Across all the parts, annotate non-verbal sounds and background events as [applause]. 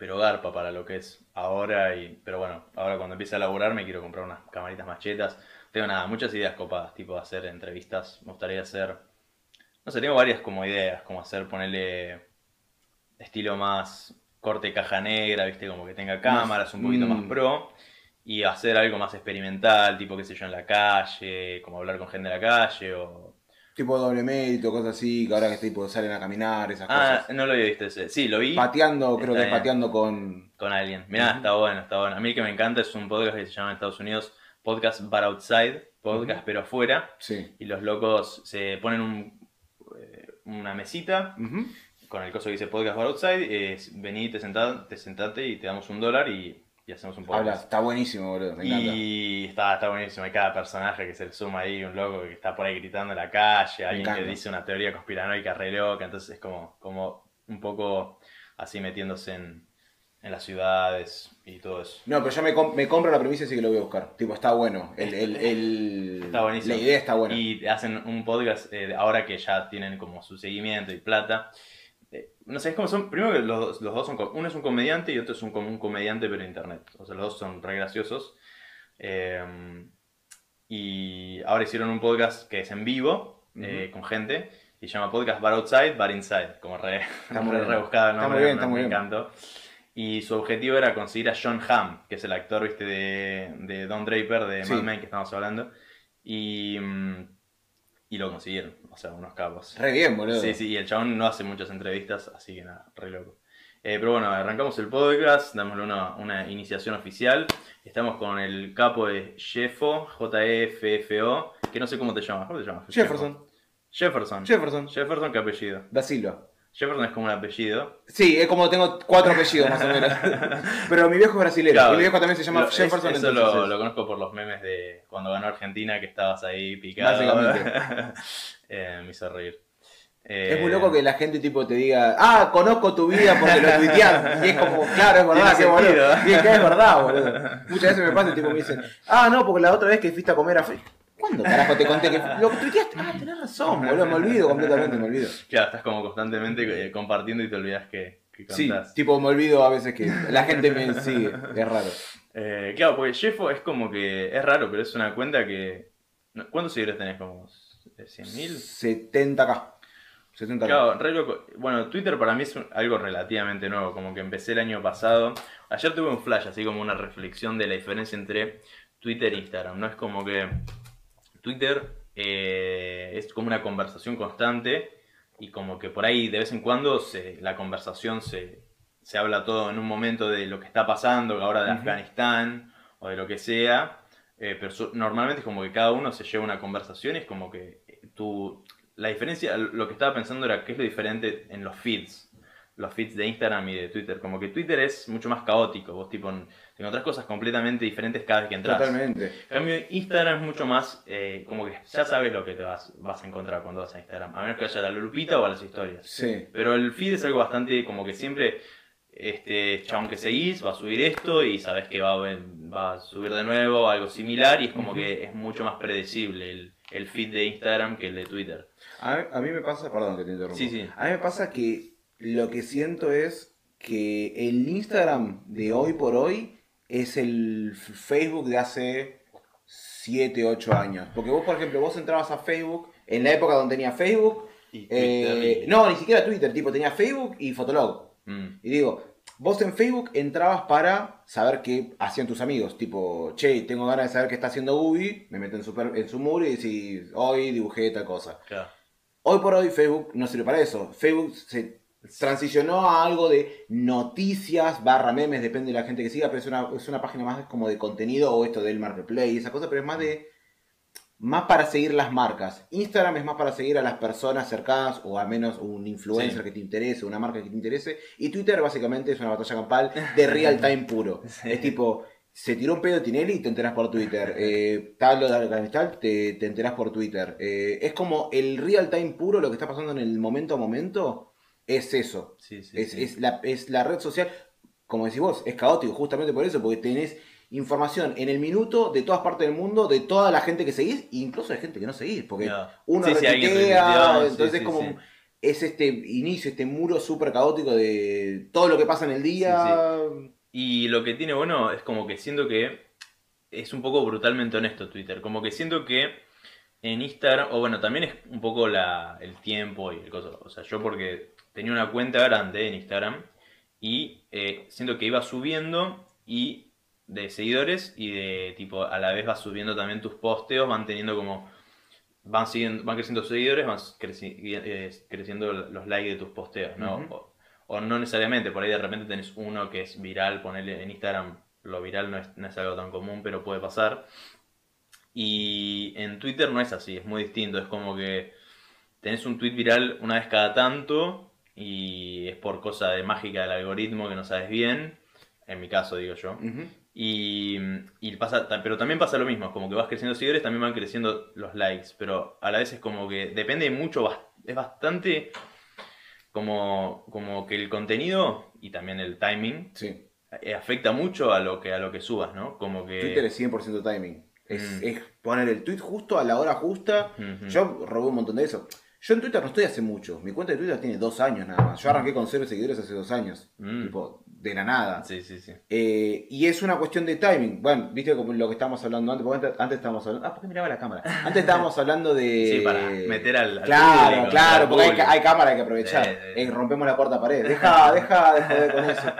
pero garpa para lo que es ahora. y Pero bueno, ahora cuando empiece a laburar me quiero comprar unas camaritas machetas. Tengo nada, muchas ideas copadas, tipo hacer entrevistas. Me gustaría hacer. No sé, tengo varias como ideas, como hacer, ponerle estilo más corte caja negra, viste, como que tenga cámaras, un poquito más Mm. pro. Y hacer algo más experimental, tipo, qué sé yo, en la calle, como hablar con gente en la calle o Tipo doble mérito, cosas así, que ahora que tipo salen a caminar, esas Ah, cosas. no lo había visto ese. Sí, lo vi Pateando, creo Está que es bien. pateando con. con alguien. Mirá, está bueno, está bueno. A mí el que me encanta es un podcast que se llama en Estados Unidos Podcast But Outside, podcast pero afuera. Sí. Y los locos se ponen un, eh, una mesita con el coso que dice Podcast But Outside. Es, vení, te, sentá- te sentate y te damos un dólar y, y hacemos un Habla, podcast. está buenísimo, boludo. Me encanta. Y está, está buenísimo. Hay cada personaje que se le suma ahí, un loco que está por ahí gritando en la calle, alguien que dice una teoría conspiranoica re loca. Entonces es como, como un poco así metiéndose en, en las ciudades y todo eso. No, pero yo me compro la premisa y sí que lo voy a buscar. Tipo, está bueno. El, el, el- Está buenísimo. La idea está buena. Y hacen un podcast eh, ahora que ya tienen como su seguimiento y plata. Eh, no sé, es como son. Primero que los, los dos son. Uno es un comediante y otro es un, un comediante pero internet. O sea, los dos son re graciosos. Eh, y ahora hicieron un podcast que es en vivo eh, con gente. Y se llama Podcast Bar Outside, Bar Inside. Como re, Está [laughs] muy re rebuscado el Está muy bien, está muy bien. Y su objetivo era conseguir a John Hamm, que es el actor, viste, de, de Don Draper, de Sí. Mad Men que estamos hablando. Y, mm, y lo consiguieron, sea, unos capos. Re bien, boludo. Sí, sí, y el chabón no hace muchas entrevistas, así que nada, re loco. Eh, pero bueno, arrancamos el podcast, dámosle una, una iniciación oficial. Estamos con el capo de Jeffo, J-E-F-F-O, que no sé cómo te llamas. ¿Cómo te llamas? Jefferson. Jefferson. Jefferson. Jefferson, ¿qué apellido? Da Silva. Jefferson es como un apellido. Sí, es como tengo cuatro apellidos más o menos. [laughs] Pero mi viejo es brasilero. Claro, mi viejo también se llama Lo- es- Jefferson. eso entonces lo, es- lo conozco por los memes de cuando ganó Argentina, que estabas ahí picado. Básicamente. [laughs] Eh, me hizo reír. Es muy loco que la gente tipo te diga, ah, conozco tu vida porque lo tuiteás. Y es como, claro, es verdad, qué boludo. Y es que es verdad, boludo. Muchas veces me pasa y tipo me dicen, ah, no, porque la otra vez que fuiste a comer a ¿Cuándo carajo te conté que lo tuiteaste? Ah, tenés razón, boludo, me olvido completamente, me olvido. Claro, estás como constantemente eh, compartiendo y te olvidas que, que Sí, contás. tipo me olvido a veces que la gente me sigue, es raro. Eh, claro, porque Jeffo es como que es raro, pero es una cuenta que. ¿Cuántos seguidores tenés? ¿Como 100.000? 70k. 70k. Claro, re loco. Bueno, Twitter para mí es un- algo relativamente nuevo, como que empecé el año pasado. Ayer tuve un flash, así como una reflexión de la diferencia entre Twitter e Instagram. No es como que Twitter eh, es como una conversación constante y como que por ahí de vez en cuando se, la conversación se, se habla todo en un momento de lo que está pasando, ahora de Ujú. Afganistán o de lo que sea. Eh, pero normalmente es como que cada uno se lleva una conversación y es como que tú... La diferencia, lo que estaba pensando era qué es lo diferente en los feeds. Los feeds de Instagram y de Twitter. Como que Twitter es mucho más caótico. Vos tipo te encontrás cosas completamente diferentes cada vez que entras. Totalmente. En cambio, Instagram es mucho más eh, como que ya sabes lo que te vas, vas a encontrar cuando vas a Instagram. A menos que haya la lupita o a las historias. Sí. Pero el feed es algo bastante como que siempre este chabón que seguís va a subir esto y sabes que va va a subir de nuevo algo similar y es como que es mucho más predecible el, el feed de Instagram que el de Twitter. A mí, a mí me pasa, perdón que te interrumpo. Sí, sí. A mí me pasa que lo que siento es que el Instagram de hoy por hoy es el Facebook de hace 7, 8 años. Porque vos, por ejemplo, vos entrabas a Facebook en la época donde tenía Facebook. Y eh, y- no, ni siquiera Twitter, tipo tenía Facebook y Fotolog. Mm, Y digo, vos en Facebook entrabas para saber qué hacían tus amigos. Tipo, che, tengo ganas de saber qué está haciendo Ubi, me meto en su, en su muro y decís, hoy dibujé tal cosa. claro. Hoy por hoy Facebook no sirve para eso. Facebook se transicionó a algo de noticias barra memes, depende de la gente que siga, pero es una, es una página más como de contenido o esto del marketplace y esa cosa, pero es más de más para seguir las marcas. Instagram es más para seguir a las personas cercanas o al menos un influencer Sí. que te interese, una marca que te interese. Y Twitter básicamente es una batalla campal de real [laughs] time puro. Sí. Es tipo, se tiró un pedo Tinelli y te enteras por Twitter. Eh, tal de Afganistán, te, te enteras por Twitter. Eh, es como el real time puro, lo que está pasando en el momento a momento, es eso. Sí, sí, Es, es la, es la red social, como decís vos, es caótico justamente por eso, porque tenés información en el minuto de todas partes del mundo, de toda la gente que seguís, e incluso de gente que no seguís, porque uno Sí, retuitea, sí, entonces sí, es como... es este inicio, este muro súper caótico de todo lo que pasa en el día. Y lo que tiene bueno es como que siento que es un poco brutalmente honesto Twitter. Como que siento que en Instagram, o bueno, también es un poco la, el tiempo y el cosa. O sea, yo porque tenía una cuenta grande en Instagram y eh, siento que iba subiendo y de seguidores y de tipo a la vez vas subiendo también tus posteos, van teniendo como van siguiendo, van creciendo seguidores, van eh, creciendo los likes de tus posteos, ¿no? o, no necesariamente, por ahí de repente tenés uno que es viral, ponerle en Instagram, lo viral no es, no es algo tan común, pero puede pasar. Y en Twitter no es así, es muy distinto, es como que tenés un tweet viral una vez cada tanto y es por cosa de mágica del algoritmo que no sabes bien, en mi caso digo yo. Y, pasa, pero también pasa lo mismo, como que vas creciendo seguidores, también van creciendo los likes, pero a la vez es como que depende mucho, es bastante como, como que el contenido y también el timing eh, afecta mucho a lo que a lo que subas, ¿no? Como que Twitter es 100% timing. Es, mm. es, poner el tweet justo a la hora justa. Yo robé un montón de eso. Yo en Twitter no estoy hace mucho. Mi cuenta de Twitter tiene dos años nada más. Yo arranqué con cero seguidores hace dos años. Mm. Tipo, de la nada. Sí, sí, sí. Eh, y es una cuestión de timing. Bueno, viste como lo que estábamos hablando antes. Porque antes, estábamos hablando. Ah, ¿por qué miraba la cámara? [laughs] Antes estábamos hablando de. Sí, para meter al. claro, claro, porque hay, hay, cámara que aprovechar. Eh, rompemos la cuarta pared. Deja, [laughs] deja de joder con eso.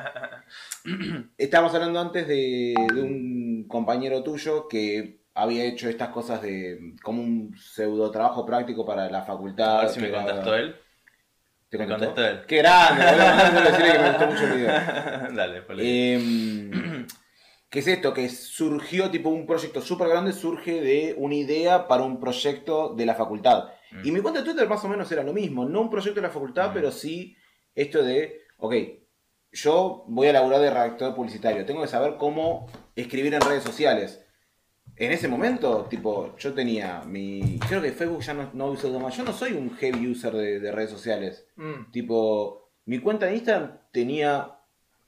[laughs] estábamos hablando antes de, de un compañero tuyo que había hecho estas cosas de como un pseudo trabajo práctico para la facultad. A ver si me contestó él. ¿Te contestó? él? ¡Qué grande! decirle que me gustó mucho el video. [laughs] Dale, eh, ¿Qué es esto? Que surgió tipo un proyecto súper grande, surge de una idea para un proyecto de la facultad. Mm. Y mi cuenta de Twitter más o menos era lo mismo. No un proyecto de la facultad, mm. pero sí esto de, ok, yo voy a laburar de redactor publicitario. Tengo que saber cómo escribir en redes sociales en ese momento, tipo, yo tenía mi. Creo que Facebook ya no, no uso más. Yo no soy un heavy user de, redes sociales. Mm. Tipo, mi cuenta de Instagram tenía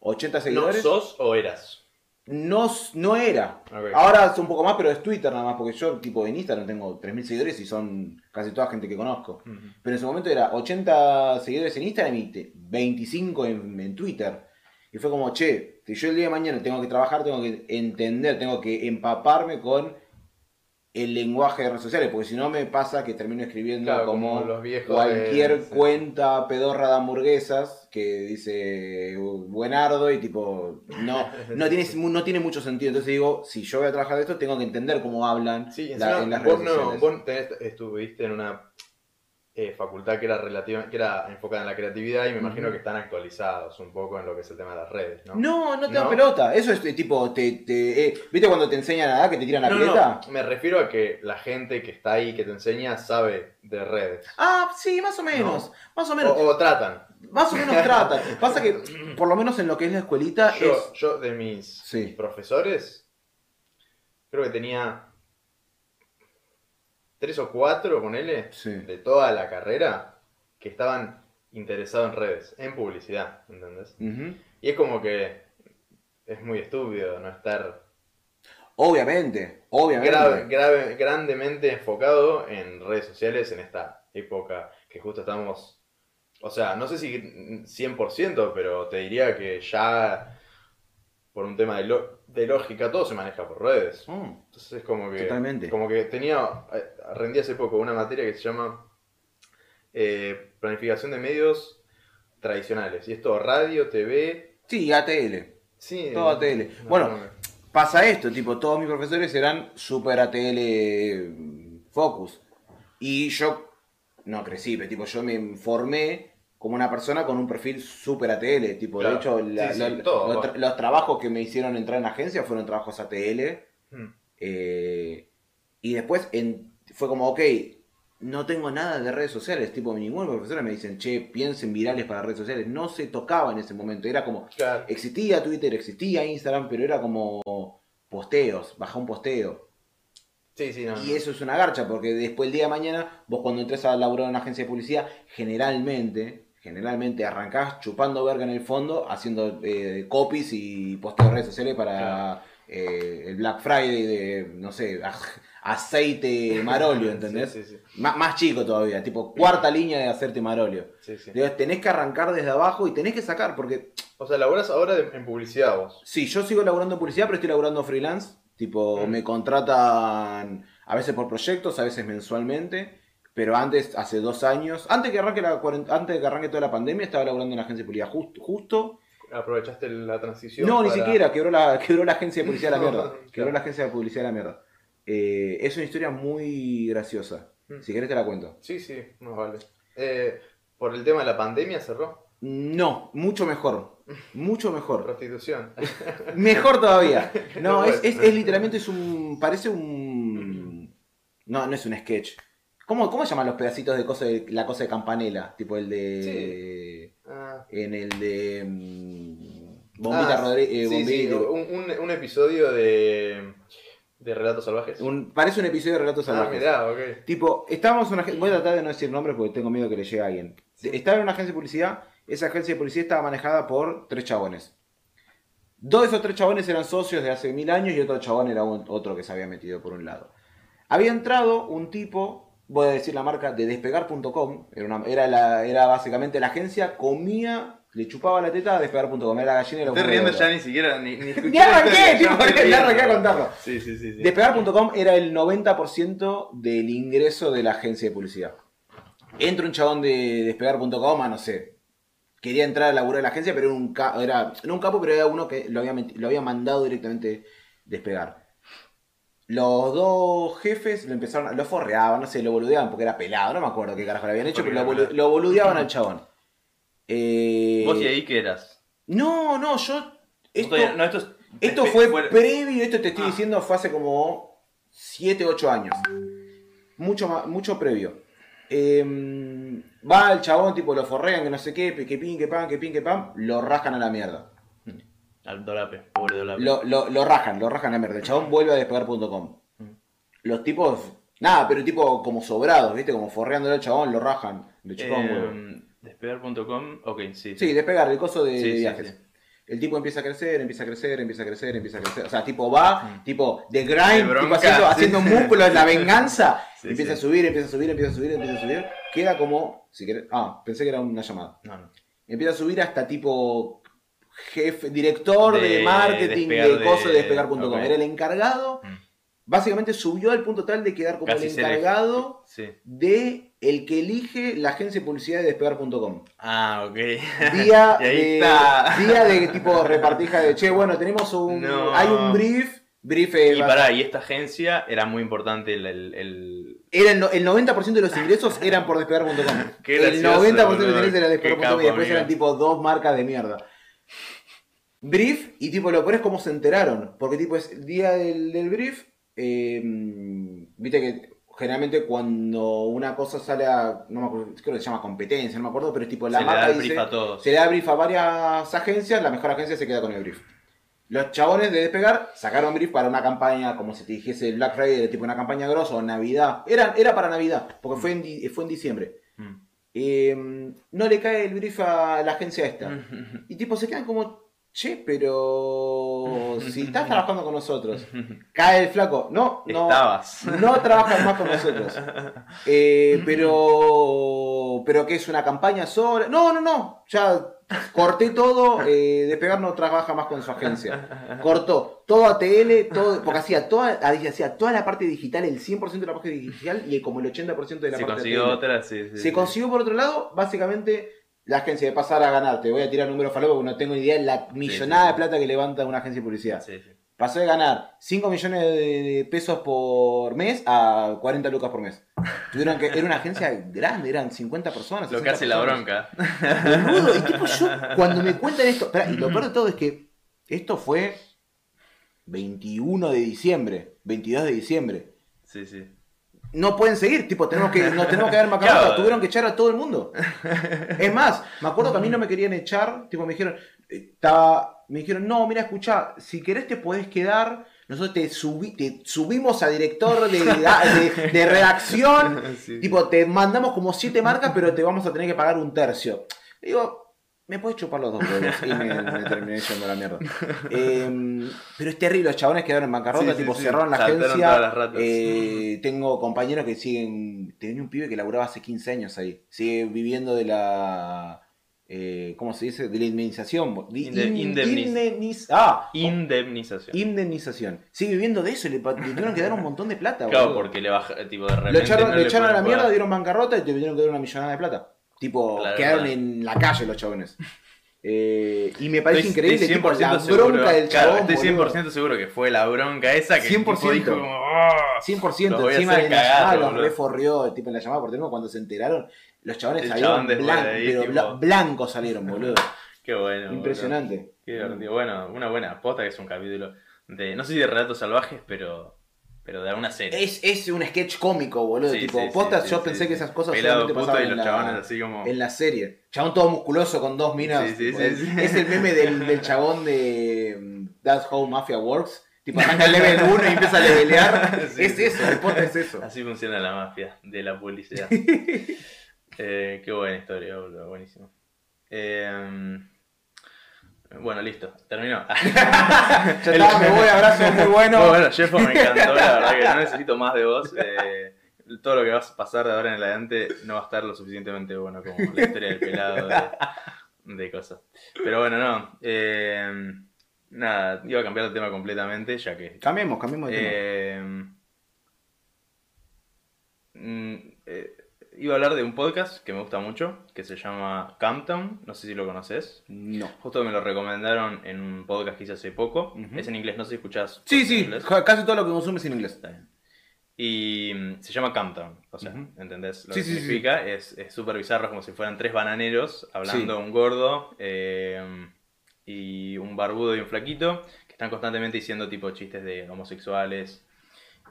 80 seguidores. ¿No sos o eras? No, no era. Ahora es un poco más, pero es Twitter nada más, porque yo, tipo, en Instagram tengo 3.000 seguidores y son casi toda gente que conozco. Pero en ese momento era 80 seguidores en Instagram y 25 en, en Twitter. Y fue como, che, si yo el día de mañana tengo que trabajar, tengo que entender, tengo que empaparme con el lenguaje de redes sociales, porque si no me pasa que termino escribiendo como, cualquier cuenta pedorra de hamburguesas que dice buenardo y tipo no, no, tiene, [laughs] no tiene mucho sentido. Entonces digo, si yo voy a trabajar de esto, tengo que entender cómo hablan en las redes sociales. Vos estuviste en una eh, facultad que era relativa, que era enfocada en la creatividad y me imagino que están actualizados un poco en lo que es el tema de las redes, ¿no? No, no te da pelota. Eso es tipo, te, te eh, ¿viste cuando te enseñan a que te tiran la no, me refiero a que la gente que está ahí, que te enseña, sabe de redes. Ah, sí, más o menos. Más o menos. O, tratan. Más o menos tratan. [laughs] Pasa que, por lo menos en lo que es la escuelita, yo, Yo, de mis profesores, creo que tenía tres o cuatro, ponele, de toda la carrera, que estaban interesados en redes, en publicidad, ¿entendés? Y es como que es muy estúpido no estar... Obviamente, obviamente. Grave, grandemente enfocado en redes sociales en esta época que justo estamos... O sea, no sé si 100%, pero te diría que ya por un tema de, de lógica todo se maneja por redes. Mm. Entonces es como que... Totalmente. Como que tenía... Eh, rendí hace poco una materia que se llama eh, Planificación de Medios Tradicionales. Y esto radio, TV... Sí, ATL. Sí. Todo ATL. bueno, pasa esto, tipo, todos mis profesores eran super ATL Focus. Y yo no crecí, pero tipo, yo me formé como una persona con un perfil súper ATL. Tipo, de hecho, los, trabajos que me hicieron entrar en agencia fueron trabajos ATL. Hmm. Eh, y después fue como, ok, no tengo nada de redes sociales. Tipo, ningún profesor me dicen, che, piensen virales para redes sociales. No se tocaba en ese momento. Era como, existía Twitter, existía Instagram, pero era como posteos, baja un posteo. Sí, sí, y eso es una garcha, porque después el día de mañana, vos cuando entres a laburar en una agencia de publicidad, generalmente generalmente arrancás chupando verga en el fondo, haciendo eh, copies y posteos de redes sociales para eh, el Black Friday de, no sé, [laughs] aceite marolio, [laughs] ¿entendés? Sí, sí, sí. Má- más chico todavía, tipo cuarta línea de hacerte marolio. sí, sí. Digo, tenés que arrancar desde abajo y tenés que sacar, porque O sea, laburás ahora de- en publicidad vos. sí, yo sigo laburando en publicidad, pero estoy laburando freelance. Tipo, Mm. me contratan a veces por proyectos, a veces mensualmente. Pero antes, hace dos años, antes que arranque, la, antes de que arranque toda la pandemia, estaba laburando en una agencia de publicidad. Justo, justo Aprovechaste la transición. No, ni siquiera, quebró la, [laughs] quebró la agencia de publicidad a la mierda. Quebró la agencia de publicidad a la mierda. Eh, es una historia muy graciosa. Mm. Si querés te la cuento. Sí, sí, más vale. Eh, por el tema de la pandemia cerró. No, mucho mejor. [laughs] Mucho mejor. Prostitución. [laughs] Mejor todavía. No, es, es, es literalmente es un. Parece un. No, no es un sketch. ¿Cómo, cómo se llaman los pedacitos de, cosa de la cosa de campanela? Tipo el de. Ah, En el de. mm, Bombita ah, Rodríguez. sí, sí, un, un- un episodio de, de Relatos Salvajes. parece un episodio de Relatos ah, Salvajes. mirá, ok. Tipo, estábamos en una Voy a tratar de no decir nombres porque tengo miedo que le llegue a alguien. Sí. Estaba en una agencia de publicidad. Esa agencia de publicidad estaba manejada por tres chabones. Dos de esos tres chabones eran socios de hace mil años y otro chabón era un- otro que se había metido por un lado. Había entrado un tipo, voy a decir la marca, de despegar.com. Era, una- era, la- era básicamente la agencia, comía, le chupaba la teta a despegar.com. Era la gallina y la Estoy riendo ya ni siquiera. Ni, ni [laughs] escuché Ni arranqué, tipo, ya ya arranqué a contarlo. Sí, sí, sí. sí. Despegar.com era el 90% del ingreso de la agencia de publicidad. Entra un chabón de despegar.com a no sé. Quería entrar a laburar en la agencia, pero era un, era, no un capo, pero era uno que lo había, lo había mandado directamente despegar. Los dos jefes lo empezaron, lo forreaban, no sé, lo boludeaban porque era pelado, no me acuerdo qué carajo le habían hecho, pero lo, bolu- lo boludeaban al chabón. Eh, ¿Vos y ahí qué eras? No, no, yo. Esto, Esto, no, esto, es- esto despe- fue previo, esto te estoy Ah. diciendo, fue hace como 7, 8 años. Mucho, mucho previo. Eh, va el chabón, tipo, lo forrean, que no sé qué, que pin, que pan, que pin, que pan, lo rajan a la mierda. Al dolape, pobre dolape. Lo, lo, lo rajan, lo rajan a mierda. El chabón vuelve a despegar.com. Mm. Los tipos, nada, pero tipo como sobrados, ¿viste? Como forreándole al chabón, lo rajan. Eh, despegar.com, ok, sí. Sí, despegar, el coso de Sí, viajes. sí. El tipo empieza a crecer, empieza a crecer, empieza a crecer, empieza a crecer. O sea, tipo va, Mm. tipo de grind, tipo haciendo, haciendo músculos, la [laughs] venganza. Empieza a subir, empieza a subir, empieza a subir, empieza a subir. Queda como, si querés, ah, pensé que era una llamada. No, no. Empieza a subir hasta tipo jefe, director de, De marketing de de- coso de despegar.com. Era el encargado. Mm. Básicamente subió al punto tal de quedar como Casi el encargado Sí. de el que elige la agencia de publicidad de despegar.com. Ah, ok. [laughs] Día [laughs] Y ahí de, está. día de tipo repartija de che, bueno, tenemos un. No. Hay un brief. Brief eh, Y va- pará, y esta agencia era muy importante el... el, el- era el, el 90% de los ingresos eran por despegar.com. [laughs] El gracioso, 90% de los ingresos era Qué despegar.com y después amigo. eran tipo dos marcas de mierda. Brief, y tipo lo peor es cómo se enteraron. Porque tipo es el día del, del brief. eh, Viste que generalmente cuando una cosa sale a. No me acuerdo, creo que se llama competencia, no me acuerdo, pero es tipo la se le marca da el dice. brief a todos. Se le da brief a varias agencias, la mejor agencia se queda con el brief. Los chabones de despegar sacaron brief para una campaña, como si te dijese el Black Friday, tipo una campaña grosa o Navidad. Era, era para Navidad, porque fue en, fue en diciembre. Mm. Eh, no le cae el brief a la agencia esta. [laughs] Y tipo se quedan como, che, pero si [laughs] estás trabajando con nosotros, [laughs] cae el flaco. No, no. Estabas. No trabajas más con nosotros. Eh, [laughs] pero. Pero que es una campaña sola. No, no, no. Ya corté todo. eh, Despegar no trabaja más con su agencia. Cortó todo ATL, todo. Porque hacía toda, hacía toda la parte digital, el 100% de la parte digital y como el 80% de la Se parte consiguió ATL. otra, sí, sí. Se sí. consiguió por otro lado, básicamente, la agencia de pasar a ganar. Te voy a tirar números falopa porque no tengo idea de la millonada sí. de plata que levanta una agencia de publicidad. Sí, sí. Pasó de ganar 5 millones de, pesos por mes a 40 lucas por mes. Tuvieron que, era una agencia grande, eran 50 personas. Lo que 60 hace la bronca. Boludo, y tipo yo, [laughs] cuando me cuentan esto, y lo peor de todo es que esto fue 21 de diciembre, 22 de diciembre. Sí, sí. No pueden seguir, tipo, tenemos que, nos tenemos que dar [laughs] macabro, Claro. tuvieron que echar a todo el mundo. [laughs] Es más, me acuerdo que a mí no me querían echar, tipo, me dijeron, estaba, me dijeron, no, mira, escucha, si querés te podés quedar, nosotros te, subi- te subimos a director de, de- de [laughs] redacción, Sí. tipo, te mandamos como siete marcas, pero te vamos a tener que pagar un tercio. Digo, me puedes chupar los dos huevos. Y me, me terminé yendo a la mierda. Eh, pero es terrible, los chabones quedaron en bancarrota, Sí, sí, tipo sí. cerraron la Saltaron agencia. todas las ratas. Eh, tengo compañeros que siguen. Tenía un pibe que laburaba hace 15 años ahí. Sigue viviendo de la. eh, ¿Cómo se dice? De la indemnización. De- indemniz- indemniz- ah, Indemnización. indemnización. Sigue viviendo de eso. Le, le tuvieron que dar un montón de plata. Claro, boludo. porque le baja, tipo, de Lo echaron, no le echaron a la mierda, dieron bancarrota y te tuvieron que dar una millonada de plata. Tipo, Claro, quedaron verdad. en la calle los chabones. Eh, y me parece Estoy- increíble, estoy tipo, la 100% seguro, bronca del claro, chabón. estoy boludo. 100% seguro que fue la bronca esa que el 100%. tipo dijo como, "Ah". 100%, Los voy a encima en la llamada los reforrió, tipo en la llamada por teléfono cuando se enteraron, los chabones El salieron chabón después blan- de ahí, pero tipo- bla- blancos salieron, boludo. [laughs] Qué bueno. boludo. Impresionante. Qué divertido. Bueno, una buena aposta que es un capítulo de, no sé si de relatos salvajes, pero, pero de alguna serie. Es, es un sketch cómico, boludo. Sí, tipo, sí, sí, postas, sí, yo pensé que esas cosas Pelado solamente pasaban y en la, chabones así como... en la serie. Chabón todo musculoso con dos minas. Sí, sí, tipo, sí, es, es el meme del, del chabón de mm, That's How Mafia Works. Tipo, arranca el level 1 y empieza a levelear. [laughs] Es eso, el posta es eso. Así funciona la mafia de la publicidad. [laughs] Eh, qué buena historia, boludo, buenísimo. Eh, bueno, listo, terminó. [laughs] Ya está, me voy, abrazo muy bueno. bueno, Jeffo me encantó, la verdad que no [laughs] necesito más de vos. eh, todo lo que va a pasar de ahora en adelante no va a estar lo suficientemente bueno como la historia del pelado de, de cosas. Pero bueno, no. eh, nada, iba a cambiar de tema completamente, ya que Cambiemos, cambiemos de tema. eh, mm, eh, iba a hablar de un podcast que me gusta mucho, que se llama Camptown, no sé si lo conoces. No. Justo me lo recomendaron en un podcast que hice hace poco. Ujú. Es en inglés, no sé si escuchás. Sí, sí, casi todo lo que consumes es en inglés. Está bien. Y mm, se llama Camptown, o sea, Ujú. ¿entendés? Lo Sí, que sí, significa es es súper bizarro, como si fueran tres bananeros hablando un gordo eh, y un barbudo y un flaquito que están constantemente diciendo tipo chistes de homosexuales,